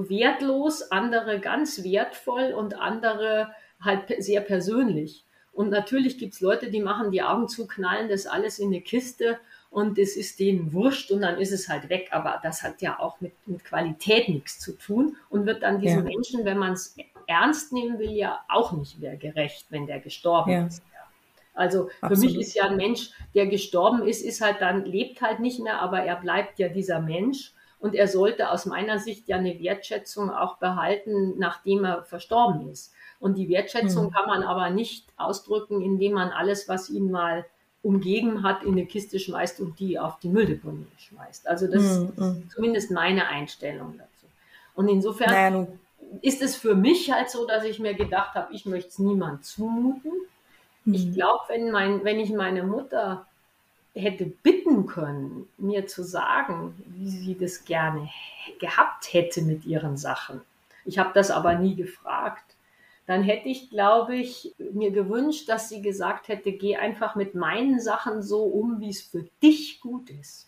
wertlos, andere ganz wertvoll und andere halt sehr persönlich. Und natürlich gibt es Leute, die machen die Augen zu, knallen das alles in eine Kiste und es ist denen wurscht und dann ist es halt weg. Aber das hat ja auch mit, mit Qualität nichts zu tun und wird dann diesen ja. Menschen, wenn man es ernst nehmen will, ja auch nicht mehr gerecht, wenn der gestorben ja. ist. Also für Absolut. mich ist ja ein Mensch, der gestorben ist, ist halt dann, lebt halt nicht mehr, aber er bleibt ja dieser Mensch. Und er sollte aus meiner Sicht ja eine Wertschätzung auch behalten, nachdem er verstorben ist. Und die Wertschätzung mhm. kann man aber nicht ausdrücken, indem man alles, was ihn mal umgeben hat, in eine Kiste schmeißt und die auf die Mülldeponie schmeißt. Also das mhm. ist hm. zumindest meine Einstellung dazu. Und insofern naja, ist es für mich halt so, dass ich mir gedacht habe, ich möchte es niemand zumuten. Mhm. Ich glaube, wenn, mein, wenn ich meine Mutter hätte bitten können, mir zu sagen, wie sie das gerne gehabt hätte mit ihren Sachen. Ich habe das aber nie gefragt. Dann hätte ich, glaube ich, mir gewünscht, dass sie gesagt hätte, geh einfach mit meinen Sachen so um, wie es für dich gut ist.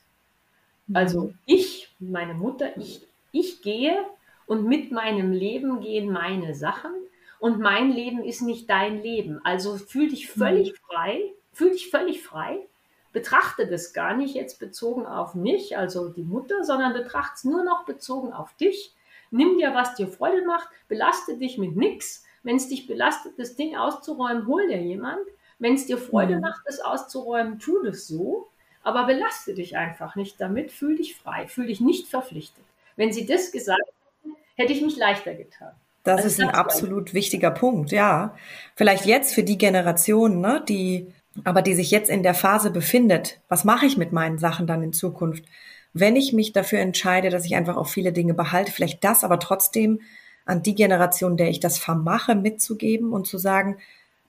Also mhm. ich, meine Mutter, ich, ich gehe und mit meinem Leben gehen meine Sachen und mein Leben ist nicht dein Leben. Also fühl dich völlig mhm. frei, fühl dich völlig frei betrachte das gar nicht jetzt bezogen auf mich, also die Mutter, sondern betrachte es nur noch bezogen auf dich. Nimm dir, was dir Freude macht, belaste dich mit nichts. Wenn es dich belastet, das Ding auszuräumen, hol dir jemand. Wenn es dir Freude mhm. macht, das auszuräumen, tu das so. Aber belaste dich einfach nicht damit, fühl dich frei, fühl dich nicht verpflichtet. Wenn sie das gesagt hätten, hätte ich mich leichter getan. Das also ist ein absolut wichtiger Punkt, ja. Vielleicht jetzt für die Generation, ne, die, aber die sich jetzt in der Phase befindet. Was mache ich mit meinen Sachen dann in Zukunft? Wenn ich mich dafür entscheide, dass ich einfach auch viele Dinge behalte, vielleicht das aber trotzdem an die Generation, der ich das vermache, mitzugeben und zu sagen,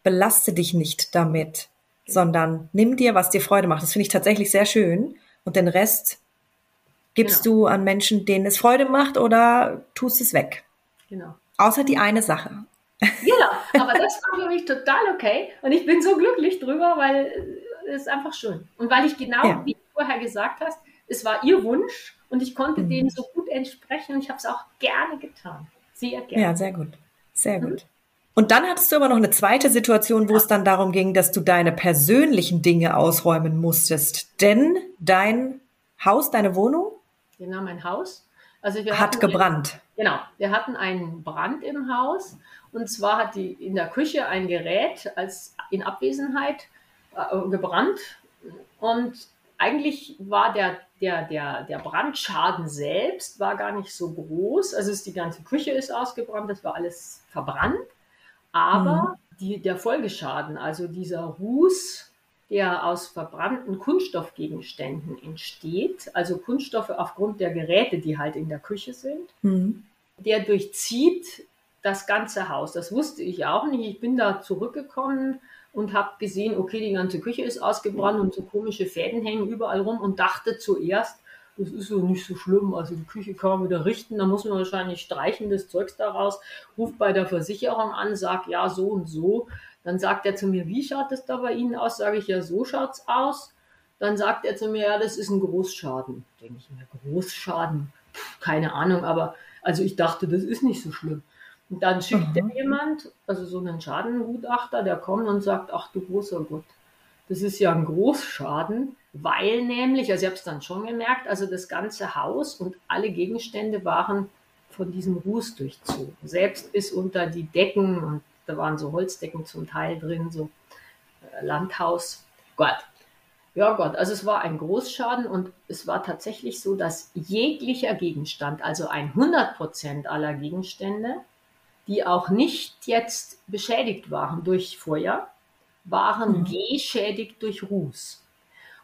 belaste dich nicht damit, sondern nimm dir, was dir Freude macht. Das finde ich tatsächlich sehr schön. Und den Rest gibst genau. du an Menschen, denen es Freude macht oder tust es weg. Genau. Außer die eine Sache. Genau, aber das war für mich total okay. Und ich bin so glücklich drüber, weil es ist einfach schön. Und weil ich genau, ja. wie du vorher gesagt hast, es war ihr Wunsch und ich konnte mhm. dem so gut entsprechen und ich habe es auch gerne getan. Sehr gerne. Ja, sehr gut. Sehr gut. Mhm. Und dann hattest du aber noch eine zweite Situation, wo ja. es dann darum ging, dass du deine persönlichen Dinge ausräumen musstest. Denn dein Haus, deine Wohnung? Genau, mein Haus. Also wir hat gebrannt. Einen, genau, wir hatten einen Brand im Haus. Und zwar hat die in der Küche ein Gerät als in Abwesenheit äh, gebrannt. Und eigentlich war der, der, der, der Brandschaden selbst war gar nicht so groß. Also ist, die ganze Küche ist ausgebrannt, das war alles verbrannt. Aber mhm. die, der Folgeschaden, also dieser Ruß, der aus verbrannten Kunststoffgegenständen entsteht, also Kunststoffe aufgrund der Geräte, die halt in der Küche sind, mhm. der durchzieht das ganze Haus. Das wusste ich auch nicht. Ich bin da zurückgekommen und habe gesehen, okay, die ganze Küche ist ausgebrannt und so komische Fäden hängen überall rum und dachte zuerst, das ist so nicht so schlimm. Also die Küche kann man wieder richten, da muss man wahrscheinlich streichendes Zeugs daraus, ruft bei der Versicherung an, sagt ja so und so. Dann sagt er zu mir, wie schaut es da bei Ihnen aus? Sage ich, ja, so schaut's aus. Dann sagt er zu mir, ja, das ist ein Großschaden. Denke ich mir, Großschaden? Puh, keine Ahnung, aber also ich dachte, das ist nicht so schlimm. Und dann schickt mhm. er jemand, also so einen Schadengutachter, der kommt und sagt, ach du großer Gott, das ist ja ein Großschaden, weil nämlich, also ich habe es dann schon gemerkt, also das ganze Haus und alle Gegenstände waren von diesem Ruß durchzogen. Selbst bis unter die Decken und da waren so Holzdecken zum Teil drin, so äh, Landhaus. Gott. Ja Gott, also es war ein Großschaden und es war tatsächlich so, dass jeglicher Gegenstand, also 100 Prozent aller Gegenstände, die auch nicht jetzt beschädigt waren durch Feuer, waren mhm. geschädigt durch Ruß.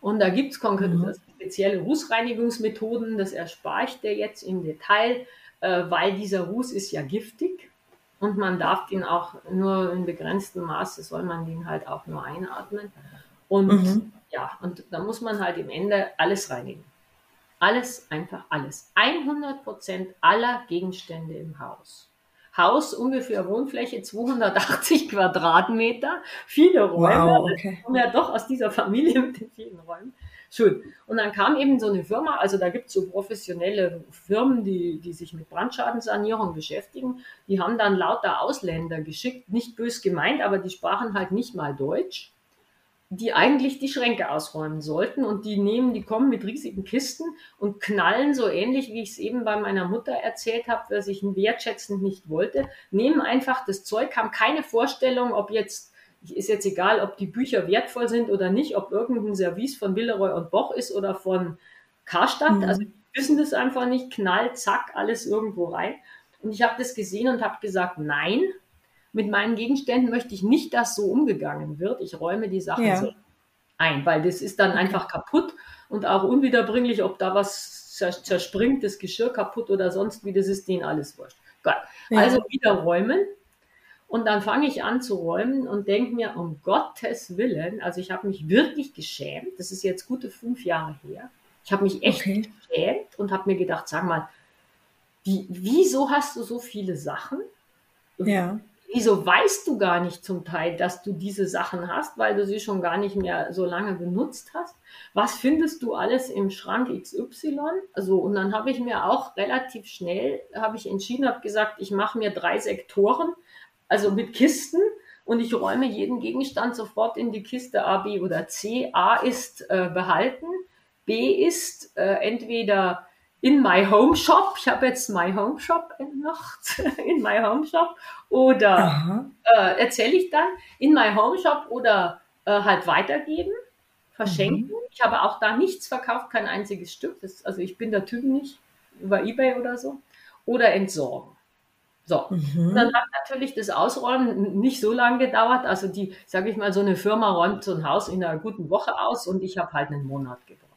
Und da gibt es mhm. spezielle Rußreinigungsmethoden, das erspare ich dir jetzt im Detail, äh, weil dieser Ruß ist ja giftig und man darf ihn auch nur in begrenztem Maße, soll man den halt auch nur einatmen. Und mhm. ja, und da muss man halt im Ende alles reinigen. Alles, einfach alles. 100 Prozent aller Gegenstände im Haus. Haus ungefähr Wohnfläche 280 Quadratmeter, viele Räume. Wow, okay. kommen ja doch aus dieser Familie mit den vielen Räumen. Schön. Und dann kam eben so eine Firma, also da gibt es so professionelle Firmen, die, die sich mit Brandschadenssanierung beschäftigen. Die haben dann lauter Ausländer geschickt, nicht bös gemeint, aber die sprachen halt nicht mal Deutsch die eigentlich die Schränke ausräumen sollten und die nehmen, die kommen mit riesigen Kisten und knallen so ähnlich, wie ich es eben bei meiner Mutter erzählt habe, was ich wertschätzend nicht wollte, nehmen einfach das Zeug, haben keine Vorstellung, ob jetzt ist jetzt egal, ob die Bücher wertvoll sind oder nicht, ob irgendein Service von Villeroy und Boch ist oder von Karstadt. Mhm. Also die wissen das einfach nicht. Knall, zack, alles irgendwo rein. Und ich habe das gesehen und habe gesagt, nein, mit meinen Gegenständen möchte ich nicht, dass so umgegangen wird. Ich räume die Sachen ja. so ein, weil das ist dann einfach kaputt und auch unwiederbringlich, ob da was zerspringt, das Geschirr kaputt oder sonst wie, das ist denen alles wurscht. Gott. Ja. Also wieder räumen. Und dann fange ich an zu räumen und denke mir, um Gottes Willen, also ich habe mich wirklich geschämt. Das ist jetzt gute fünf Jahre her. Ich habe mich echt okay. geschämt und habe mir gedacht, sag mal, wie, wieso hast du so viele Sachen? Ja wieso weißt du gar nicht zum Teil, dass du diese Sachen hast, weil du sie schon gar nicht mehr so lange benutzt hast? Was findest du alles im Schrank XY? Also, und dann habe ich mir auch relativ schnell, habe ich entschieden, habe gesagt, ich mache mir drei Sektoren, also mit Kisten und ich räume jeden Gegenstand sofort in die Kiste A, B oder C. A ist äh, behalten, B ist äh, entweder in My Home Shop, ich habe jetzt My Home Shop entmacht, in My Home Shop, oder äh, erzähle ich dann in My Home Shop oder äh, halt weitergeben, verschenken. Mhm. Ich habe auch da nichts verkauft, kein einziges Stück. Das, also ich bin der Typ nicht über Ebay oder so. Oder entsorgen. So, mhm. dann hat natürlich das Ausräumen nicht so lange gedauert. Also die, sage ich mal, so eine Firma räumt so ein Haus in einer guten Woche aus und ich habe halt einen Monat gebraucht.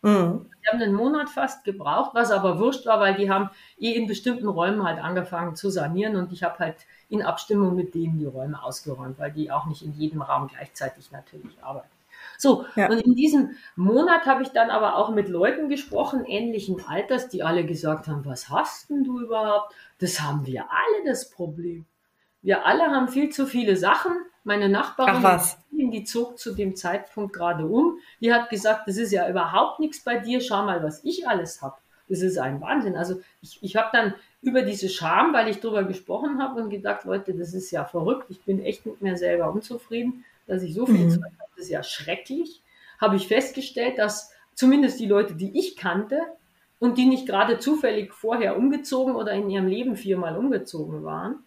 Mhm. Die haben einen Monat fast gebraucht, was aber wurscht war, weil die haben eh in bestimmten Räumen halt angefangen zu sanieren und ich habe halt in Abstimmung mit denen die Räume ausgeräumt, weil die auch nicht in jedem Raum gleichzeitig natürlich arbeiten. So, ja. und in diesem Monat habe ich dann aber auch mit Leuten gesprochen, ähnlichen Alters, die alle gesagt haben, was hast denn du überhaupt? Das haben wir alle das Problem. Wir alle haben viel zu viele Sachen. Meine Nachbarin, Ach, die zog zu dem Zeitpunkt gerade um. Die hat gesagt, das ist ja überhaupt nichts bei dir. Schau mal, was ich alles habe. Das ist ein Wahnsinn. Also ich, ich habe dann über diese Scham, weil ich darüber gesprochen habe und gedacht, Leute, das ist ja verrückt. Ich bin echt mit mir selber unzufrieden, dass ich so viel mhm. Zeug habe. Das ist ja schrecklich. Habe ich festgestellt, dass zumindest die Leute, die ich kannte, und die nicht gerade zufällig vorher umgezogen oder in ihrem Leben viermal umgezogen waren,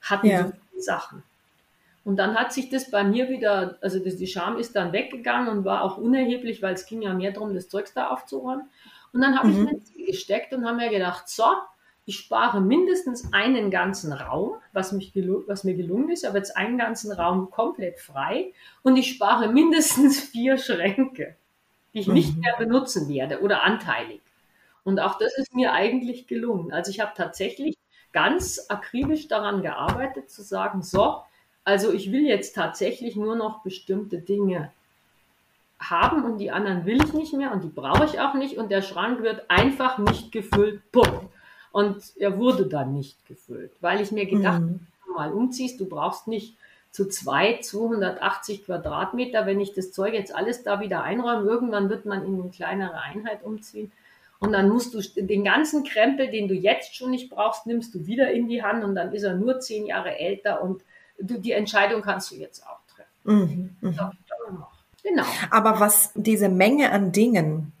hatten ja. so viele Sachen. Und dann hat sich das bei mir wieder, also das, die Scham ist dann weggegangen und war auch unerheblich, weil es ging ja mehr darum, das Zeugs da aufzuräumen. Und dann habe mhm. ich mir gesteckt und habe mir gedacht, so, ich spare mindestens einen ganzen Raum, was, mich was mir gelungen ist, aber jetzt einen ganzen Raum komplett frei und ich spare mindestens vier Schränke, die ich nicht mehr benutzen werde oder anteilig. Und auch das ist mir eigentlich gelungen. Also ich habe tatsächlich ganz akribisch daran gearbeitet, zu sagen, so, also ich will jetzt tatsächlich nur noch bestimmte Dinge haben und die anderen will ich nicht mehr und die brauche ich auch nicht und der Schrank wird einfach nicht gefüllt. Punkt. Und er wurde dann nicht gefüllt, weil ich mir gedacht mhm. wenn du mal umziehst, du brauchst nicht zu zwei 280 Quadratmeter, wenn ich das Zeug jetzt alles da wieder einräume, irgendwann wird man in eine kleinere Einheit umziehen. Und dann musst du den ganzen Krempel, den du jetzt schon nicht brauchst, nimmst du wieder in die Hand und dann ist er nur zehn Jahre älter und du, die Entscheidung kannst du jetzt auch treffen. Mhm, mh. Genau. Aber was diese Menge an Dingen,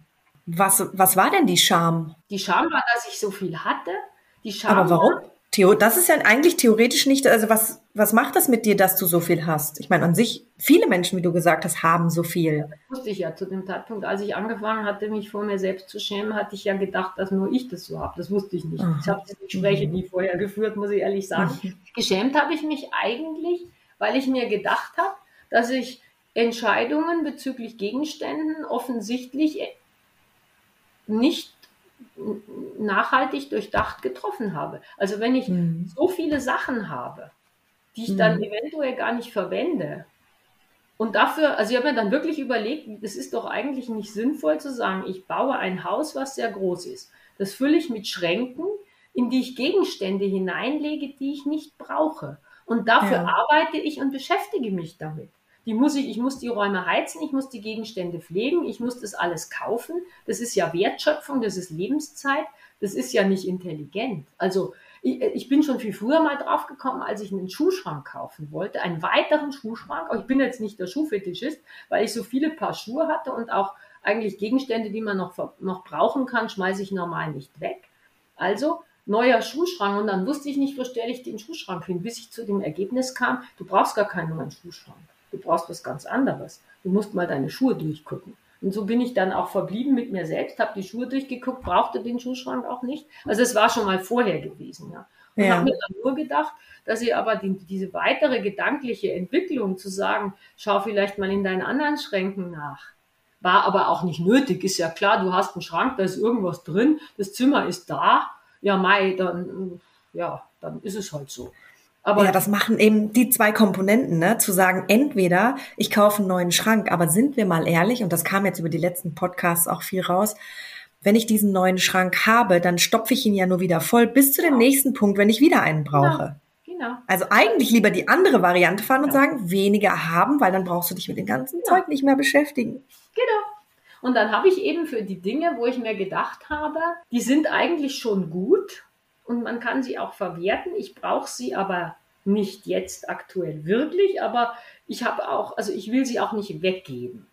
was, was war denn die Scham? Die Scham war, dass ich so viel hatte. Die Scham Aber warum? War, Theo, das ist ja eigentlich theoretisch nicht, also was, was macht das mit dir, dass du so viel hast? Ich meine, an sich, viele Menschen, wie du gesagt hast, haben so viel. Das wusste ich ja zu dem Zeitpunkt, als ich angefangen hatte, mich vor mir selbst zu schämen, hatte ich ja gedacht, dass nur ich das so habe. Das wusste ich nicht. Aha. Ich habe diese Gespräche nie vorher geführt, muss ich ehrlich sagen. Mhm. Geschämt habe ich mich eigentlich, weil ich mir gedacht habe, dass ich Entscheidungen bezüglich Gegenständen offensichtlich nicht nachhaltig durchdacht getroffen habe. Also wenn ich mhm. so viele Sachen habe, die ich mhm. dann eventuell gar nicht verwende, und dafür, also ich habe mir dann wirklich überlegt, es ist doch eigentlich nicht sinnvoll zu sagen, ich baue ein Haus, was sehr groß ist. Das fülle ich mit Schränken, in die ich Gegenstände hineinlege, die ich nicht brauche. Und dafür ja. arbeite ich und beschäftige mich damit. Die muss ich, ich muss die Räume heizen, ich muss die Gegenstände pflegen, ich muss das alles kaufen. Das ist ja Wertschöpfung, das ist Lebenszeit, das ist ja nicht intelligent. Also ich, ich bin schon viel früher mal drauf gekommen, als ich einen Schuhschrank kaufen wollte, einen weiteren Schuhschrank. Ich bin jetzt nicht der Schuhfetischist, weil ich so viele Paar Schuhe hatte und auch eigentlich Gegenstände, die man noch, noch brauchen kann, schmeiße ich normal nicht weg. Also neuer Schuhschrank und dann wusste ich nicht, wo stelle ich den Schuhschrank hin, bis ich zu dem Ergebnis kam, du brauchst gar keinen neuen Schuhschrank. Du brauchst was ganz anderes. Du musst mal deine Schuhe durchgucken. Und so bin ich dann auch verblieben mit mir selbst, habe die Schuhe durchgeguckt, brauchte den Schuhschrank auch nicht. Also es war schon mal vorher gewesen. Ja. Und ja. habe mir dann nur gedacht, dass ich aber die, diese weitere gedankliche Entwicklung zu sagen, schau vielleicht mal in deinen anderen Schränken nach, war aber auch nicht nötig. Ist ja klar, du hast einen Schrank, da ist irgendwas drin, das Zimmer ist da. Ja, Mai, dann, ja, dann ist es halt so. Aber ja, das machen eben die zwei Komponenten, ne? Zu sagen, entweder ich kaufe einen neuen Schrank, aber sind wir mal ehrlich, und das kam jetzt über die letzten Podcasts auch viel raus, wenn ich diesen neuen Schrank habe, dann stopfe ich ihn ja nur wieder voll bis zu dem genau. nächsten Punkt, wenn ich wieder einen brauche. Genau. genau. Also eigentlich lieber die andere Variante fahren genau. und sagen, weniger haben, weil dann brauchst du dich mit dem ganzen genau. Zeug nicht mehr beschäftigen. Genau. Und dann habe ich eben für die Dinge, wo ich mir gedacht habe, die sind eigentlich schon gut und man kann sie auch verwerten. Ich brauche sie aber nicht jetzt aktuell wirklich, aber ich habe auch, also ich will sie auch nicht weggeben.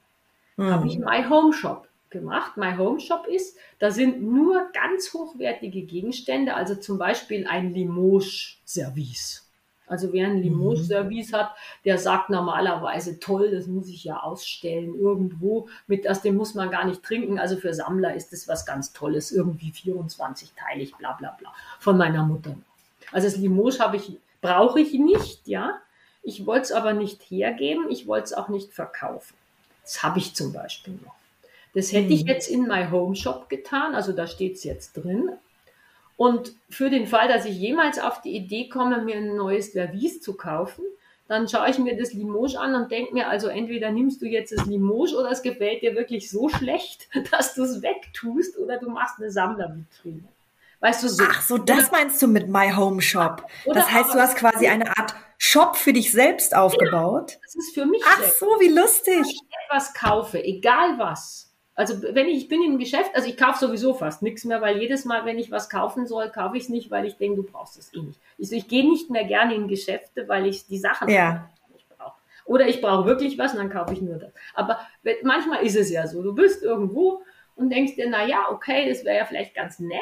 Mhm. Habe ich My Home Shop gemacht. My Home Shop ist, da sind nur ganz hochwertige Gegenstände, also zum Beispiel ein Limoges-Service. Also wer ein mhm. Limoges-Service hat, der sagt normalerweise, toll, das muss ich ja ausstellen irgendwo, mit das dem muss man gar nicht trinken. Also für Sammler ist das was ganz Tolles, irgendwie 24-teilig, bla bla bla, von meiner Mutter. Also das Limoges habe ich, brauche ich nicht, ja. Ich wollte es aber nicht hergeben, ich wollte es auch nicht verkaufen. Das habe ich zum Beispiel noch. Das hätte mhm. ich jetzt in My Home Shop getan, also da steht es jetzt drin. Und für den Fall, dass ich jemals auf die Idee komme, mir ein neues Vervis zu kaufen, dann schaue ich mir das Limoges an und denke mir, also entweder nimmst du jetzt das Limoges oder es gefällt dir wirklich so schlecht, dass du es wegtust oder du machst eine Sammlervitrine. Weißt du so? Ach so, das oder, meinst du mit My Home Shop. das heißt, du hast quasi eine Art Shop für dich selbst aufgebaut. Ja, das ist für mich. Ach so, wie lustig. Wenn ich etwas kaufe, egal was, also wenn ich, ich bin im Geschäft, also ich kaufe sowieso fast nichts mehr, weil jedes Mal, wenn ich was kaufen soll, kaufe ich es nicht, weil ich denke, du brauchst es eh nicht. Ich, ich gehe nicht mehr gerne in Geschäfte, weil ich die Sachen ja. nicht brauche. Oder ich brauche wirklich was und dann kaufe ich nur das. Aber manchmal ist es ja so, du bist irgendwo und denkst dir, na ja, okay, das wäre ja vielleicht ganz nett.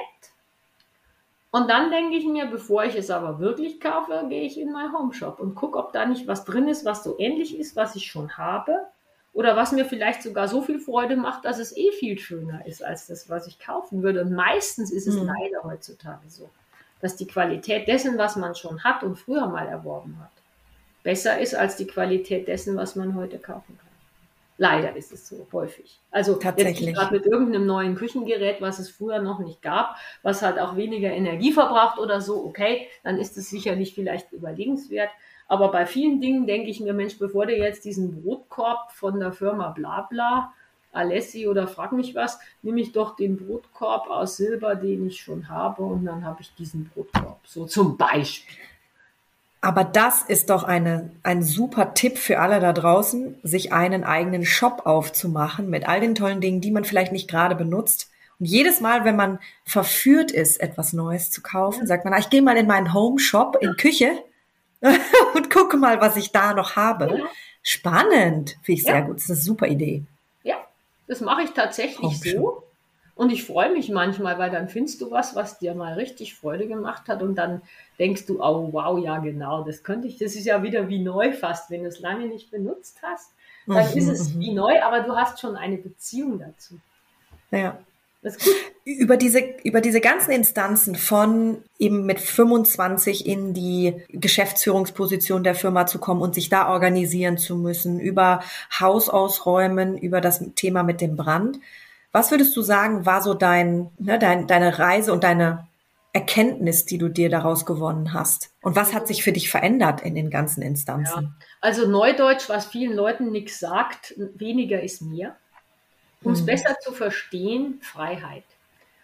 Und dann denke ich mir, bevor ich es aber wirklich kaufe, gehe ich in meinen Homeshop und gucke, ob da nicht was drin ist, was so ähnlich ist, was ich schon habe oder was mir vielleicht sogar so viel Freude macht, dass es eh viel schöner ist als das, was ich kaufen würde. Und meistens ist es mhm. leider heutzutage so, dass die Qualität dessen, was man schon hat und früher mal erworben hat, besser ist als die Qualität dessen, was man heute kaufen kann. Leider ist es so häufig. Also tatsächlich gerade mit irgendeinem neuen Küchengerät, was es früher noch nicht gab, was halt auch weniger Energie verbraucht oder so, okay, dann ist es sicherlich vielleicht überlegenswert. Aber bei vielen Dingen denke ich mir, Mensch, bevor du jetzt diesen Brotkorb von der Firma Blabla, Alessi oder frag mich was, nehme ich doch den Brotkorb aus Silber, den ich schon habe und dann habe ich diesen Brotkorb. So zum Beispiel. Aber das ist doch eine, ein super Tipp für alle da draußen, sich einen eigenen Shop aufzumachen mit all den tollen Dingen, die man vielleicht nicht gerade benutzt. Und jedes Mal, wenn man verführt ist, etwas Neues zu kaufen, sagt man, ah, ich gehe mal in meinen Home Shop in Küche und gucke mal, was ich da noch habe. Ja. Spannend, finde ich ja. sehr gut. Das ist eine super Idee. Ja, das mache ich tatsächlich so. Und ich freue mich manchmal, weil dann findest du was, was dir mal richtig Freude gemacht hat und dann denkst du, oh wow, ja genau, das könnte ich, das ist ja wieder wie neu fast, wenn du es lange nicht benutzt hast, dann mhm, ist es mhm. wie neu, aber du hast schon eine Beziehung dazu. Ja. Über diese, über diese ganzen Instanzen von eben mit 25 in die Geschäftsführungsposition der Firma zu kommen und sich da organisieren zu müssen, über Haus ausräumen, über das Thema mit dem Brand. Was würdest du sagen, war so dein, ne, dein, deine Reise und deine Erkenntnis, die du dir daraus gewonnen hast? Und was hat sich für dich verändert in den ganzen Instanzen? Ja. Also Neudeutsch, was vielen Leuten nichts sagt, weniger ist mehr. Um es mhm. besser zu verstehen, Freiheit.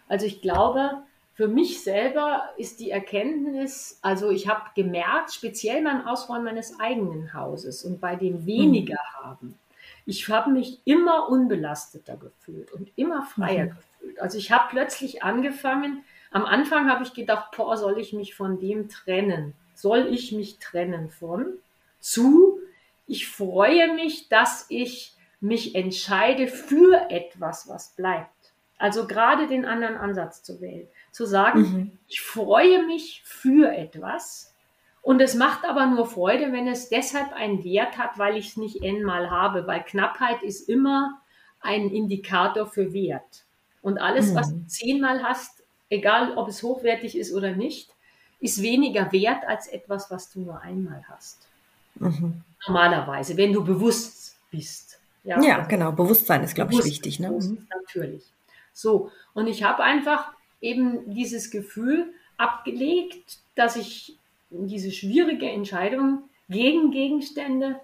Also ich glaube, für mich selber ist die Erkenntnis, also ich habe gemerkt, speziell beim Ausräumen meines eigenen Hauses und bei dem weniger mhm. haben, ich habe mich immer unbelasteter gefühlt und immer freier mhm. gefühlt. Also ich habe plötzlich angefangen, am Anfang habe ich gedacht, boah, soll ich mich von dem trennen? Soll ich mich trennen von? Zu, ich freue mich, dass ich mich entscheide für etwas, was bleibt. Also gerade den anderen Ansatz zu wählen. Zu sagen, mhm. ich freue mich für etwas und es macht aber nur Freude, wenn es deshalb einen Wert hat, weil ich es nicht einmal habe, weil Knappheit ist immer ein Indikator für Wert. Und alles, mhm. was du zehnmal hast, egal ob es hochwertig ist oder nicht, ist weniger wert als etwas, was du nur einmal hast. Mhm. Normalerweise, wenn du bewusst bist. Ja, ja genau. Bewusstsein ist, glaube ich, wichtig. Ne? Mhm. Natürlich. So, und ich habe einfach eben dieses Gefühl abgelegt, dass ich diese schwierige Entscheidung gegen Gegenstände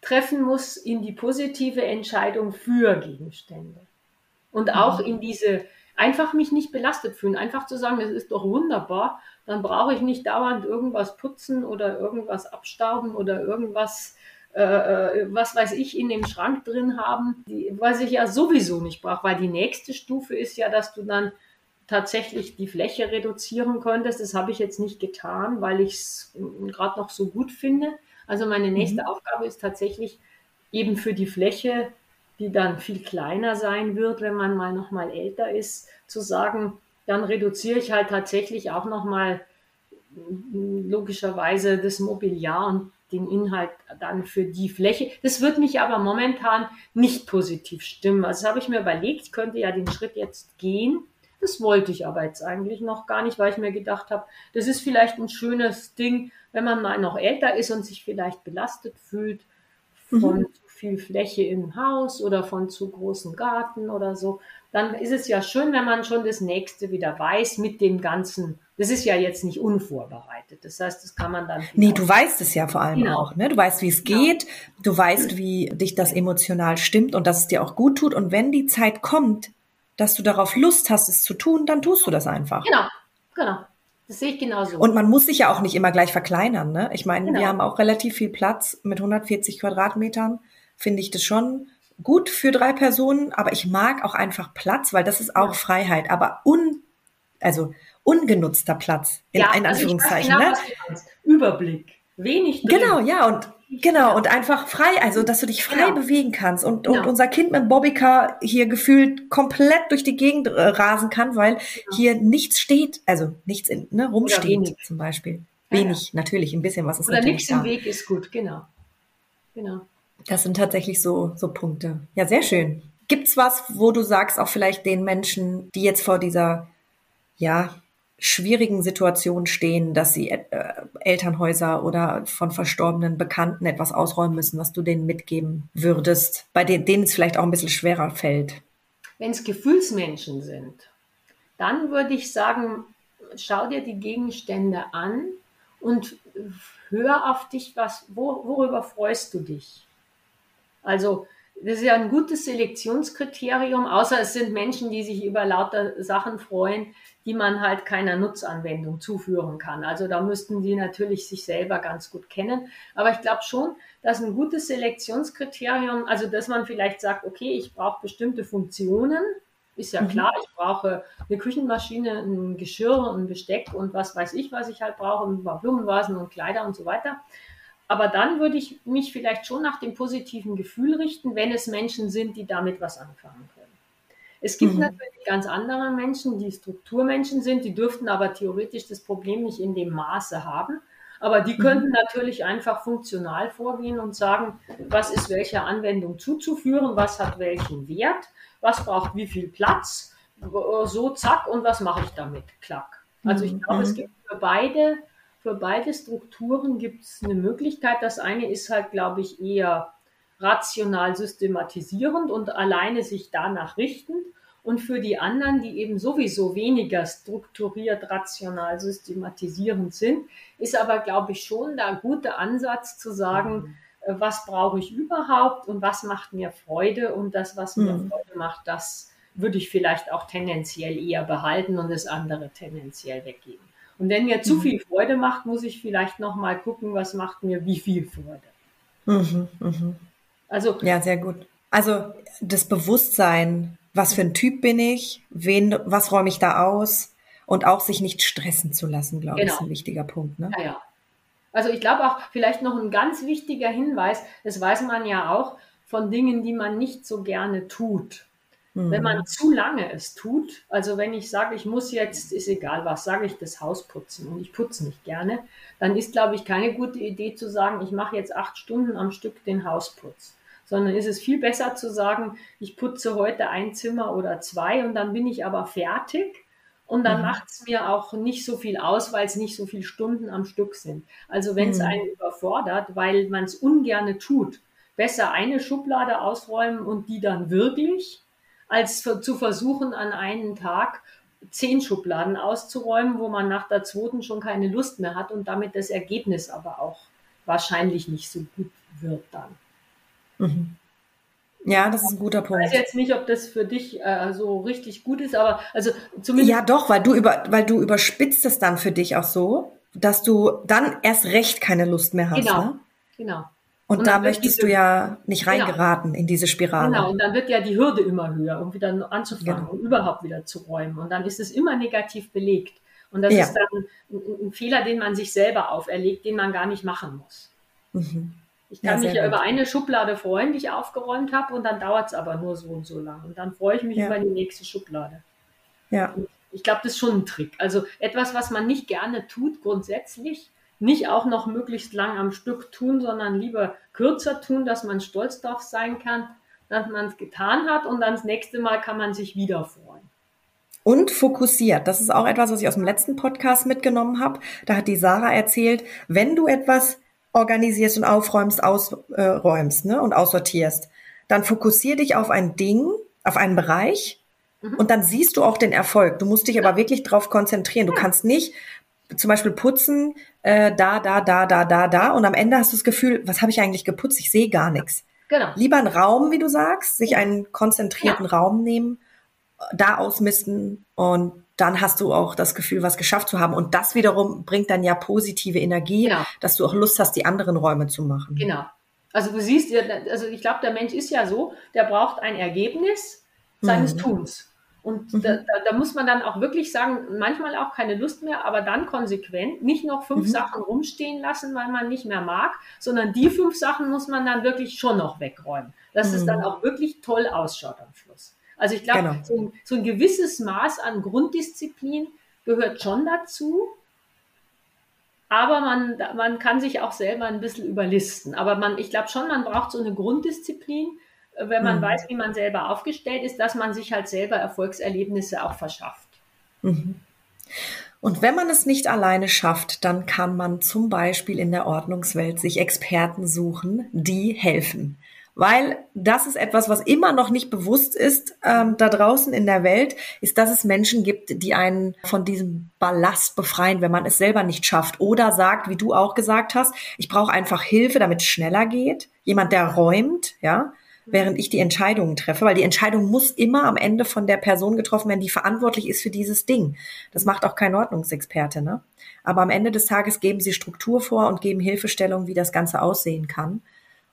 treffen muss in die positive Entscheidung für Gegenstände. Und auch mhm. in diese, einfach mich nicht belastet fühlen, einfach zu sagen, das ist doch wunderbar, dann brauche ich nicht dauernd irgendwas putzen oder irgendwas abstauben oder irgendwas äh, äh, was weiß ich, in dem Schrank drin haben, die, was ich ja sowieso nicht brauche, weil die nächste Stufe ist ja, dass du dann tatsächlich die Fläche reduzieren konntest. Das habe ich jetzt nicht getan, weil ich es gerade noch so gut finde. Also meine nächste mhm. Aufgabe ist tatsächlich eben für die Fläche, die dann viel kleiner sein wird, wenn man mal noch mal älter ist, zu sagen, dann reduziere ich halt tatsächlich auch noch mal logischerweise das Mobiliar und den Inhalt dann für die Fläche. Das wird mich aber momentan nicht positiv stimmen. Also das habe ich mir überlegt, ich könnte ja den Schritt jetzt gehen. Das wollte ich aber jetzt eigentlich noch gar nicht, weil ich mir gedacht habe, das ist vielleicht ein schönes Ding, wenn man mal noch älter ist und sich vielleicht belastet fühlt von mhm. zu viel Fläche im Haus oder von zu großen Garten oder so. Dann ist es ja schön, wenn man schon das nächste wieder weiß mit dem ganzen das ist ja jetzt nicht unvorbereitet. Das heißt, das kann man dann. Nee, du weißt es ja vor allem genau. auch. Ne? Du weißt, wie es genau. geht. Du weißt, wie dich das emotional stimmt und dass es dir auch gut tut. Und wenn die Zeit kommt, dass du darauf Lust hast, es zu tun, dann tust du das einfach. Genau, genau. Das sehe ich genauso. Und man muss sich ja auch nicht immer gleich verkleinern. Ne? Ich meine, genau. wir haben auch relativ viel Platz mit 140 Quadratmetern. Finde ich das schon gut für drei Personen, aber ich mag auch einfach Platz, weil das ist auch ja. Freiheit. Aber un, also ungenutzter Platz, in, ja, also Anführungszeichen. Genau, ne? Überblick. Wenig drin. Genau, ja, und genau, und einfach frei, also dass du dich frei genau. bewegen kannst und, genau. und unser Kind mit Bobbycar hier gefühlt komplett durch die Gegend äh, rasen kann, weil genau. hier nichts steht, also nichts in, ne, rumsteht zum Beispiel. Wenig, ja. natürlich, ein bisschen was ist Oder nichts im Weg ist gut, genau. Genau. Das sind tatsächlich so, so Punkte. Ja, sehr schön. Gibt's was, wo du sagst, auch vielleicht den Menschen, die jetzt vor dieser, ja, schwierigen Situationen stehen, dass sie äh, Elternhäuser oder von verstorbenen Bekannten etwas ausräumen müssen, was du denen mitgeben würdest, bei denen, denen es vielleicht auch ein bisschen schwerer fällt? Wenn es Gefühlsmenschen sind, dann würde ich sagen, schau dir die Gegenstände an und hör auf dich, was, wo, worüber freust du dich? Also das ist ja ein gutes Selektionskriterium, außer es sind Menschen, die sich über lauter Sachen freuen, die man halt keiner Nutzanwendung zuführen kann. Also da müssten die natürlich sich selber ganz gut kennen. Aber ich glaube schon, dass ein gutes Selektionskriterium, also dass man vielleicht sagt, okay, ich brauche bestimmte Funktionen, ist ja mhm. klar, ich brauche eine Küchenmaschine, ein Geschirr, ein Besteck und was weiß ich, was ich halt brauche, ein paar Blumenvasen und Kleider und so weiter. Aber dann würde ich mich vielleicht schon nach dem positiven Gefühl richten, wenn es Menschen sind, die damit was anfangen können. Es gibt mhm. natürlich ganz andere Menschen, die Strukturmenschen sind, die dürften aber theoretisch das Problem nicht in dem Maße haben. Aber die könnten mhm. natürlich einfach funktional vorgehen und sagen, was ist welcher Anwendung zuzuführen, was hat welchen Wert, was braucht wie viel Platz, so zack und was mache ich damit, klack. Also ich glaube, mhm. es gibt für beide für beide Strukturen gibt es eine Möglichkeit. Das eine ist halt, glaube ich, eher rational systematisierend und alleine sich danach richtend. Und für die anderen, die eben sowieso weniger strukturiert, rational systematisierend sind, ist aber, glaube ich, schon der gute Ansatz zu sagen, mhm. was brauche ich überhaupt und was macht mir Freude und das, was mir mhm. Freude macht, das würde ich vielleicht auch tendenziell eher behalten und das andere tendenziell weggeben. Und wenn mir zu mhm. viel Freude macht, muss ich vielleicht noch mal gucken, was macht mir wie viel Freude. Mhm, mh. Also ja, sehr gut. Also das Bewusstsein, was für ein Typ bin ich, wen, was räume ich da aus und auch sich nicht stressen zu lassen, glaube genau. ich, ist ein wichtiger Punkt. Ne? Ja, ja. Also ich glaube auch vielleicht noch ein ganz wichtiger Hinweis, das weiß man ja auch von Dingen, die man nicht so gerne tut. Wenn man mhm. zu lange es tut, also wenn ich sage, ich muss jetzt, ist egal was, sage ich das Haus putzen und ich putze nicht gerne, dann ist, glaube ich, keine gute Idee zu sagen, ich mache jetzt acht Stunden am Stück den Hausputz. Sondern ist es viel besser zu sagen, ich putze heute ein Zimmer oder zwei und dann bin ich aber fertig und dann mhm. macht es mir auch nicht so viel aus, weil es nicht so viele Stunden am Stück sind. Also wenn es mhm. einen überfordert, weil man es ungerne tut, besser eine Schublade ausräumen und die dann wirklich als zu versuchen, an einem Tag zehn Schubladen auszuräumen, wo man nach der zweiten schon keine Lust mehr hat und damit das Ergebnis aber auch wahrscheinlich nicht so gut wird dann. Mhm. Ja, das ist ein guter Punkt. Ich weiß jetzt nicht, ob das für dich äh, so richtig gut ist, aber also zumindest. Ja, doch, weil du über, weil du überspitzt es dann für dich auch so, dass du dann erst recht keine Lust mehr hast. Genau, ne? genau. Und, und da möchtest diese, du ja nicht genau. reingeraten genau, in diese Spirale. Genau, und dann wird ja die Hürde immer höher, um wieder anzufangen genau. und überhaupt wieder zu räumen. Und dann ist es immer negativ belegt. Und das ja. ist dann ein, ein, Fehler, den man sich selber auferlegt, den man gar nicht machen muss. Mhm. Ich kann ja, mich ja gut. über eine Schublade freuen, die ich aufgeräumt habe, und dann dauert es aber nur so und so lang. Und dann freue ich mich ja. über die nächste Schublade. Ja. Und ich glaube, das ist schon ein Trick. Also etwas, was man nicht gerne tut, grundsätzlich, nicht auch noch möglichst lang am Stück tun, sondern lieber kürzer tun, dass man stolz darauf sein kann, dass man es getan hat und dann das nächste Mal kann man sich wieder freuen. Und fokussiert. Das ist auch etwas, was ich aus dem letzten Podcast mitgenommen habe. Da hat die Sarah erzählt, wenn du etwas organisierst und aufräumst, ausräumst äh, ne, und aussortierst, dann fokussier dich auf ein Ding, auf einen Bereich mhm. und dann siehst du auch den Erfolg. Du musst dich aber wirklich darauf konzentrieren. Du kannst nicht zum Beispiel putzen, äh, da, da, da, da, da, da. Und am Ende hast du das Gefühl, was habe ich eigentlich geputzt? Ich sehe gar nichts. Genau. Lieber einen Raum, wie du sagst, sich einen konzentrierten ja. Raum nehmen, da ausmisten und dann hast du auch das Gefühl, was geschafft zu haben. Und das wiederum bringt dann ja positive Energie, genau. dass du auch Lust hast, die anderen Räume zu machen. Genau. Also du siehst, also ich glaube, der Mensch ist ja so, der braucht ein Ergebnis seines mhm. Tuns. Und mhm. da, da, muss man dann auch wirklich sagen, manchmal auch keine Lust mehr, aber dann konsequent nicht noch fünf mhm. Sachen rumstehen lassen, weil man nicht mehr mag, sondern die fünf Sachen muss man dann wirklich schon noch wegräumen, dass mhm. es dann auch wirklich toll ausschaut am Schluss. Also ich glaube, genau. so, so, ein gewisses Maß an Grunddisziplin gehört schon dazu. Aber man, man kann sich auch selber ein bisschen überlisten. Aber man, ich glaube schon, man braucht so eine Grunddisziplin, wenn man mhm. weiß, wie man selber aufgestellt ist, dass man sich halt selber Erfolgserlebnisse auch verschafft. Mhm. Und wenn man es nicht alleine schafft, dann kann man zum Beispiel in der Ordnungswelt sich Experten suchen, die helfen. Weil das ist etwas, was immer noch nicht bewusst ist ähm, da draußen in der Welt, ist, dass es Menschen gibt, die einen von diesem Ballast befreien, wenn man es selber nicht schafft. Oder sagt, wie du auch gesagt hast, ich brauche einfach Hilfe, damit es schneller geht. Jemand, der räumt, ja während ich die Entscheidungen treffe, weil die Entscheidung muss immer am Ende von der Person getroffen werden, die verantwortlich ist für dieses Ding. Das macht auch kein Ordnungsexperte, ne? Aber am Ende des Tages geben sie Struktur vor und geben Hilfestellung, wie das Ganze aussehen kann.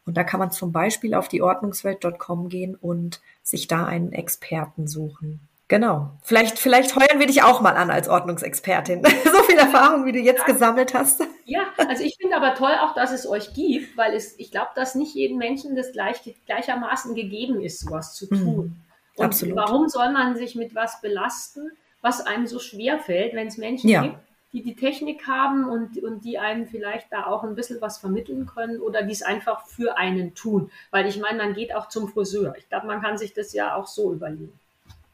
Und da kann man zum Beispiel auf die Ordnungswelt.com gehen und sich da einen Experten suchen. Genau. Vielleicht, vielleicht heuern wir dich auch mal an als Ordnungsexpertin. so viel Erfahrung, wie du jetzt gesammelt hast. Ja, also ich finde aber toll auch, dass es euch gibt, weil es, ich glaube, dass nicht jedem Menschen das gleich, gleichermaßen gegeben ist, sowas zu tun. Mhm. Und Absolut. warum soll man sich mit was belasten, was einem so schwer fällt, wenn es Menschen ja. gibt, die die Technik haben und, und die einem vielleicht da auch ein bisschen was vermitteln können oder die es einfach für einen tun. Weil ich meine, man geht auch zum Friseur. Ich glaube, man kann sich das ja auch so überlegen.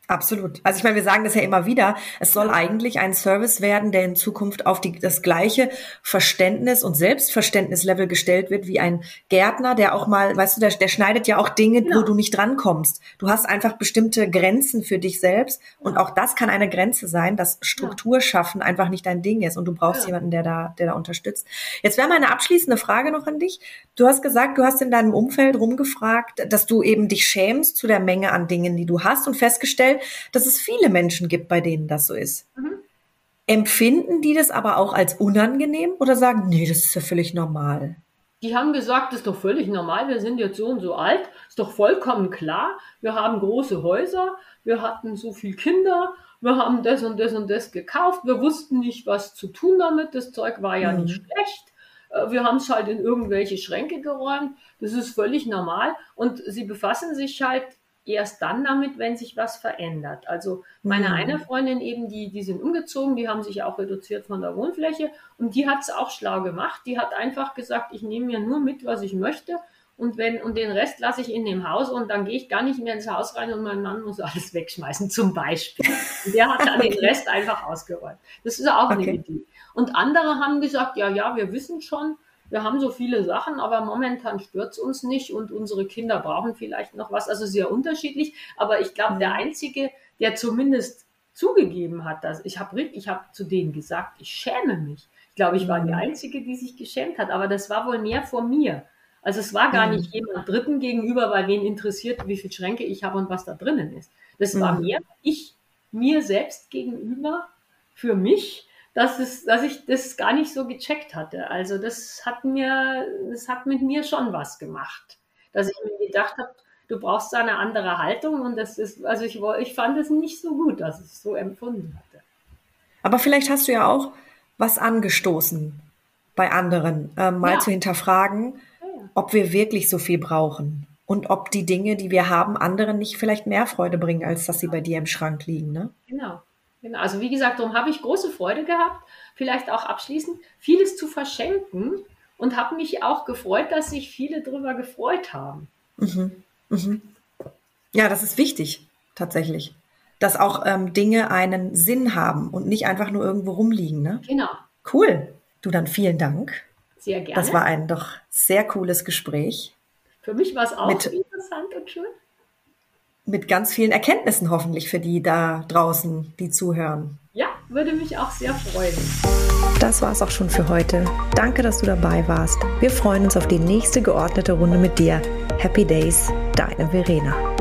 Absolut. Also ich meine, wir sagen das ja immer wieder. Es soll eigentlich ein Service werden, der in Zukunft auf die, das gleiche Verständnis und Selbstverständnislevel gestellt wird wie ein Gärtner, der auch mal, weißt du, der, der schneidet ja auch Dinge, genau. wo du nicht drankommst. Du hast einfach bestimmte Grenzen für dich selbst und auch das kann eine Grenze sein, dass Struktur schaffen einfach nicht dein Ding ist und du brauchst ja. jemanden, der da, der da unterstützt. Jetzt wäre meine abschließende Frage noch an dich. Du hast gesagt, du hast in deinem Umfeld rumgefragt, dass du eben dich schämst zu der Menge an Dingen, die du hast und festgestellt, dass es viele Menschen gibt, bei denen das so ist. Mhm. Empfinden die das aber auch als unangenehm oder sagen, nee, das ist ja völlig normal? Die haben gesagt, das ist doch völlig normal, wir sind jetzt so und so alt, ist doch vollkommen klar, wir haben große Häuser, wir hatten so viele Kinder, wir haben das und das und das gekauft, wir wussten nicht, was zu tun damit, das Zeug war ja mhm. nicht schlecht, äh, wir haben es halt in irgendwelche Schränke geräumt, das ist völlig normal und sie befassen sich halt erst dann damit, wenn sich was verändert. Also meine mhm. eine Freundin eben, die, die sind umgezogen, die haben sich auch reduziert von der Wohnfläche und die hat es auch schlau gemacht. Die hat einfach gesagt, ich nehme mir nur mit, was ich möchte und wenn und den Rest lasse ich in dem Haus und dann gehe ich gar nicht mehr ins Haus rein und mein Mann muss alles wegschmeißen, zum Beispiel. Und der hat dann okay. den Rest einfach ausgeräumt. Das ist auch okay. eine Idee. Und andere haben gesagt, ja, ja, wir wissen schon, wir haben so viele Sachen, aber momentan stört es uns nicht und unsere Kinder brauchen vielleicht noch was. Also sehr unterschiedlich. Aber ich glaube, der mhm. Einzige, der zumindest zugegeben hat, dass ich habe ich hab zu denen gesagt, ich schäme mich. Ich glaube, ich war die mhm. Einzige, die sich geschämt hat, aber das war wohl mehr vor mir. Also es war gar mhm. nicht jemand Dritten gegenüber, weil wen interessiert, wie viele Schränke ich habe und was da drinnen ist. Das war mehr ich mir selbst gegenüber, für mich, dass, es, dass ich das gar nicht so gecheckt hatte. Also das hat mir, das hat mit mir schon was gemacht, dass ich mir gedacht habe, du brauchst da eine andere Haltung und das ist, also ich, ich fand es nicht so gut, dass ich es so empfunden hatte. Aber vielleicht hast du ja auch was angestoßen bei anderen, äh, mal ja. zu hinterfragen, ja. ob wir wirklich so viel brauchen und ob die Dinge, die wir haben, anderen nicht vielleicht mehr Freude bringen, als dass sie bei dir im Schrank liegen. Ne? Genau. Genau. Also wie gesagt, darum habe ich große Freude gehabt, vielleicht auch abschließend, vieles zu verschenken und habe mich auch gefreut, dass sich viele darüber gefreut haben. Mhm. Mhm. Ja, das ist wichtig, tatsächlich. Dass auch ähm, Dinge einen Sinn haben und nicht einfach nur irgendwo rumliegen. Ne? Genau. Cool. Du dann vielen Dank. Sehr gerne. Das war ein doch sehr cooles Gespräch. Für mich war es auch mit, interessant und schön. Mit ganz vielen Erkenntnissen hoffentlich für die da draußen, die zuhören. Ja, würde mich auch sehr freuen. Das war es auch schon für heute. Danke, dass du dabei warst. Wir freuen uns auf die nächste geordnete Runde mit dir. Happy Days, deine Verena.